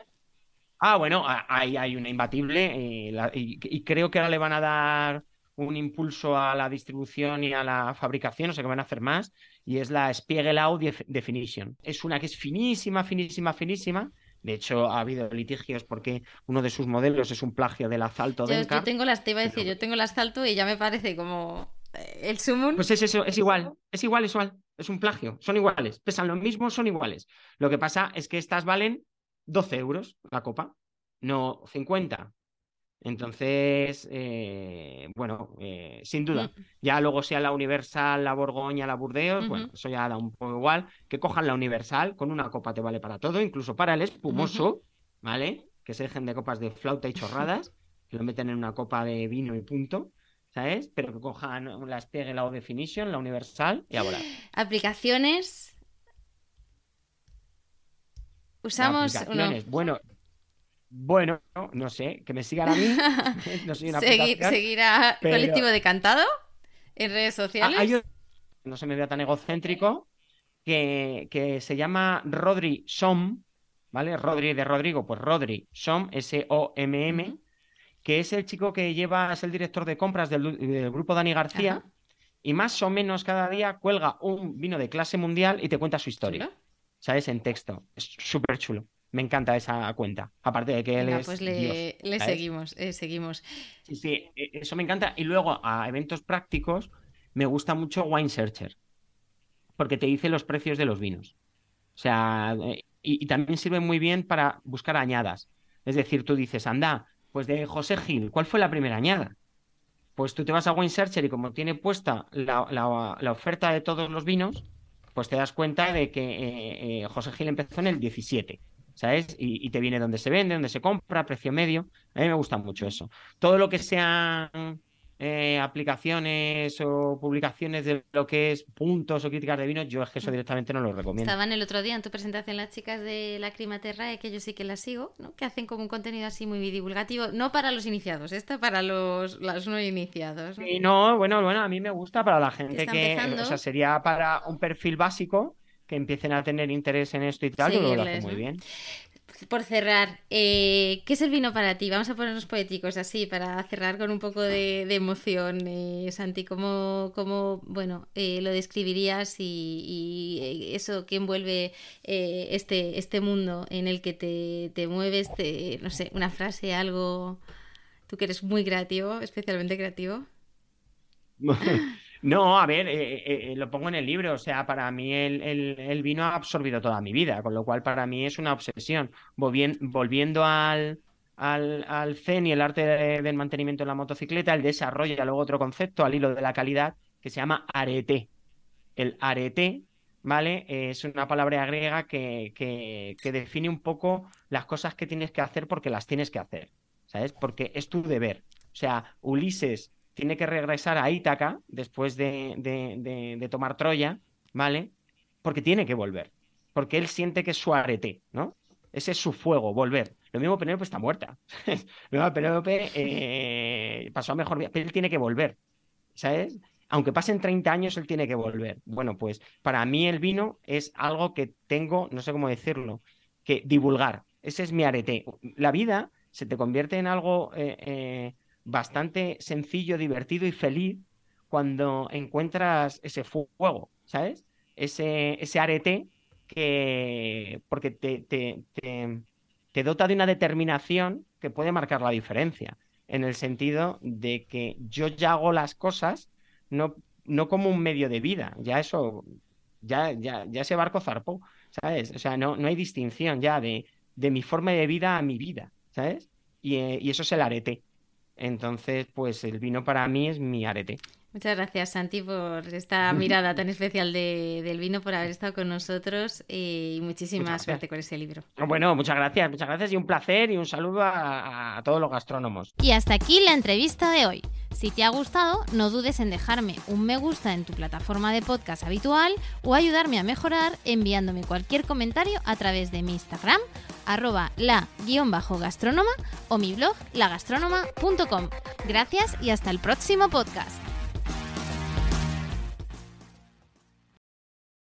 Ah, bueno, ahí hay una imbatible eh, y, creo que ahora le van a dar un impulso a la distribución y a la fabricación, o sea que van a hacer más, y es la Spiegelau Definition. Es una que es finísima, finísima, finísima. De hecho, ha habido litigios porque uno de sus modelos es un plagio del asalto de Yo tengo las, te iba a decir, yo tengo el asalto y ya me parece como eh, el sumun. Pues es eso, es igual, es igual, es igual, es un plagio, son iguales, pesan lo mismo, son iguales. Lo que pasa es que estas valen 12 euros la copa, no 50. Entonces, eh, bueno, eh, sin duda, ya luego sea la Universal, la Borgoña, la Burdeos, bueno, eso ya da un poco igual, que cojan la Universal, con una copa te vale para todo, incluso para el espumoso, ¿vale? Que se dejen de copas de flauta y chorradas, que lo meten en una copa de vino y punto, ¿sabes? Pero que cojan la Spiegel, la O Definition, la Universal y ahora. Aplicaciones. Usamos. no? Aplicaciones, bueno, bueno, no sé, que me sigan a mí, no soy una Seguir, aplicación. seguir a pero- Colectivo Decantado en redes sociales. hay otro- no se me vea tan egocéntrico, que, que se llama Rodri Som, ¿vale? Rodri de Rodrigo, pues Rodri Som, S-O-M-M, que es el chico que lleva, es el director de compras del, del grupo Dani García, Ajá. y más o menos cada día cuelga un vino de clase mundial y te cuenta su historia, Chulo. ¿sabes? En texto. Es súper chulo. Me encanta esa cuenta. Aparte de que él Venga, es pues le, Dios, le seguimos, eh, seguimos. Sí, sí, e- eso me encanta. Y luego a eventos prácticos me gusta mucho Wine Searcher, porque te dice los precios de los vinos. O sea, eh, y, y también sirve muy bien para buscar añadas. Es decir, tú dices, anda, pues de José Gil, ¿cuál fue la primera añada? Pues tú te vas a Wine Searcher y como tiene puesta la, la- la oferta de todos los vinos, pues te das cuenta de que eh, eh, José Gil empezó en el 17, ¿sabes? Y, y te viene donde se vende, donde se compra, precio medio. A mí me gusta mucho eso. Todo lo que sean eh, aplicaciones o publicaciones de lo que es puntos o críticas de vinos, yo es que eso directamente no lo recomiendo. Estaban el otro día en tu presentación las chicas de la Crimaterrae, que yo sí que las sigo, ¿no? que hacen como un contenido así muy divulgativo, no para los iniciados, esta para los, los no iniciados. ¿no? Y no, bueno, bueno, a mí me gusta para la gente que, empezando. o sea, sería para un perfil básico que empiecen a tener interés en esto y tal, yo lo hace muy bien. Por cerrar, eh, ¿qué es el vino para ti? Vamos a ponernos poéticos así, para cerrar con un poco de, de emoción. Eh, Santi, ¿cómo, cómo, bueno, eh, lo describirías y, y, eh, eso que envuelve eh, este, este mundo en el que te, te mueves? Te- no sé, una frase, algo... Tú que eres muy creativo, especialmente creativo. No, a ver, eh, eh, eh, lo pongo en el libro, o sea, para mí el, el- vino ha absorbido toda mi vida, con lo cual para mí es una obsesión. Volvien- volviendo al, al, al zen y el arte de- del mantenimiento de la motocicleta, el desarrollo, y luego otro concepto al hilo de la calidad que se llama arete. El arete, ¿vale? Es una palabra griega que, que, que define un poco las cosas que tienes que hacer porque las tienes que hacer, ¿sabes? Porque es tu deber. O sea, Ulises tiene que regresar a Ítaca después de, de- tomar Troya, ¿vale? Porque tiene que volver. Porque él siente que es su arete, ¿no? Ese es su fuego, volver. Lo mismo Penélope está muerta. Lo mismo Penélope eh, pasó a mejor vida, pero él tiene que volver, ¿sabes? Aunque pasen 30 años, él tiene que volver. Bueno, pues para mí el vino es algo que tengo, no sé cómo decirlo, que divulgar. Ese es mi arete. La vida se te convierte en algo eh, eh, bastante sencillo, divertido y feliz cuando encuentras ese fuego, ¿sabes? Ese, ese arete que, porque te, dota de una determinación que puede marcar la diferencia, en el sentido de que yo ya hago las cosas no, no como un medio de vida, ya eso, ya, ya, ya ese barco zarpó, ¿sabes? O sea, no, no hay distinción ya de, de mi forma de vida a mi vida, ¿sabes? Y, eh, y eso es el arete. Entonces, pues el vino para mí es mi arete. Muchas gracias, Santi, por esta mirada tan especial de- del vino, por haber estado con nosotros eh, y muchísima suerte con ese libro. Bueno, muchas gracias, muchas gracias y un placer y un saludo a, a todos los gastrónomos. Y hasta aquí la entrevista de hoy. Si te ha gustado, no dudes en dejarme un me gusta en tu plataforma de podcast habitual o ayudarme a mejorar enviándome cualquier comentario a través de mi Instagram, arroba la-gastrónoma o mi blog lagastrónoma.com. Gracias y hasta el próximo podcast.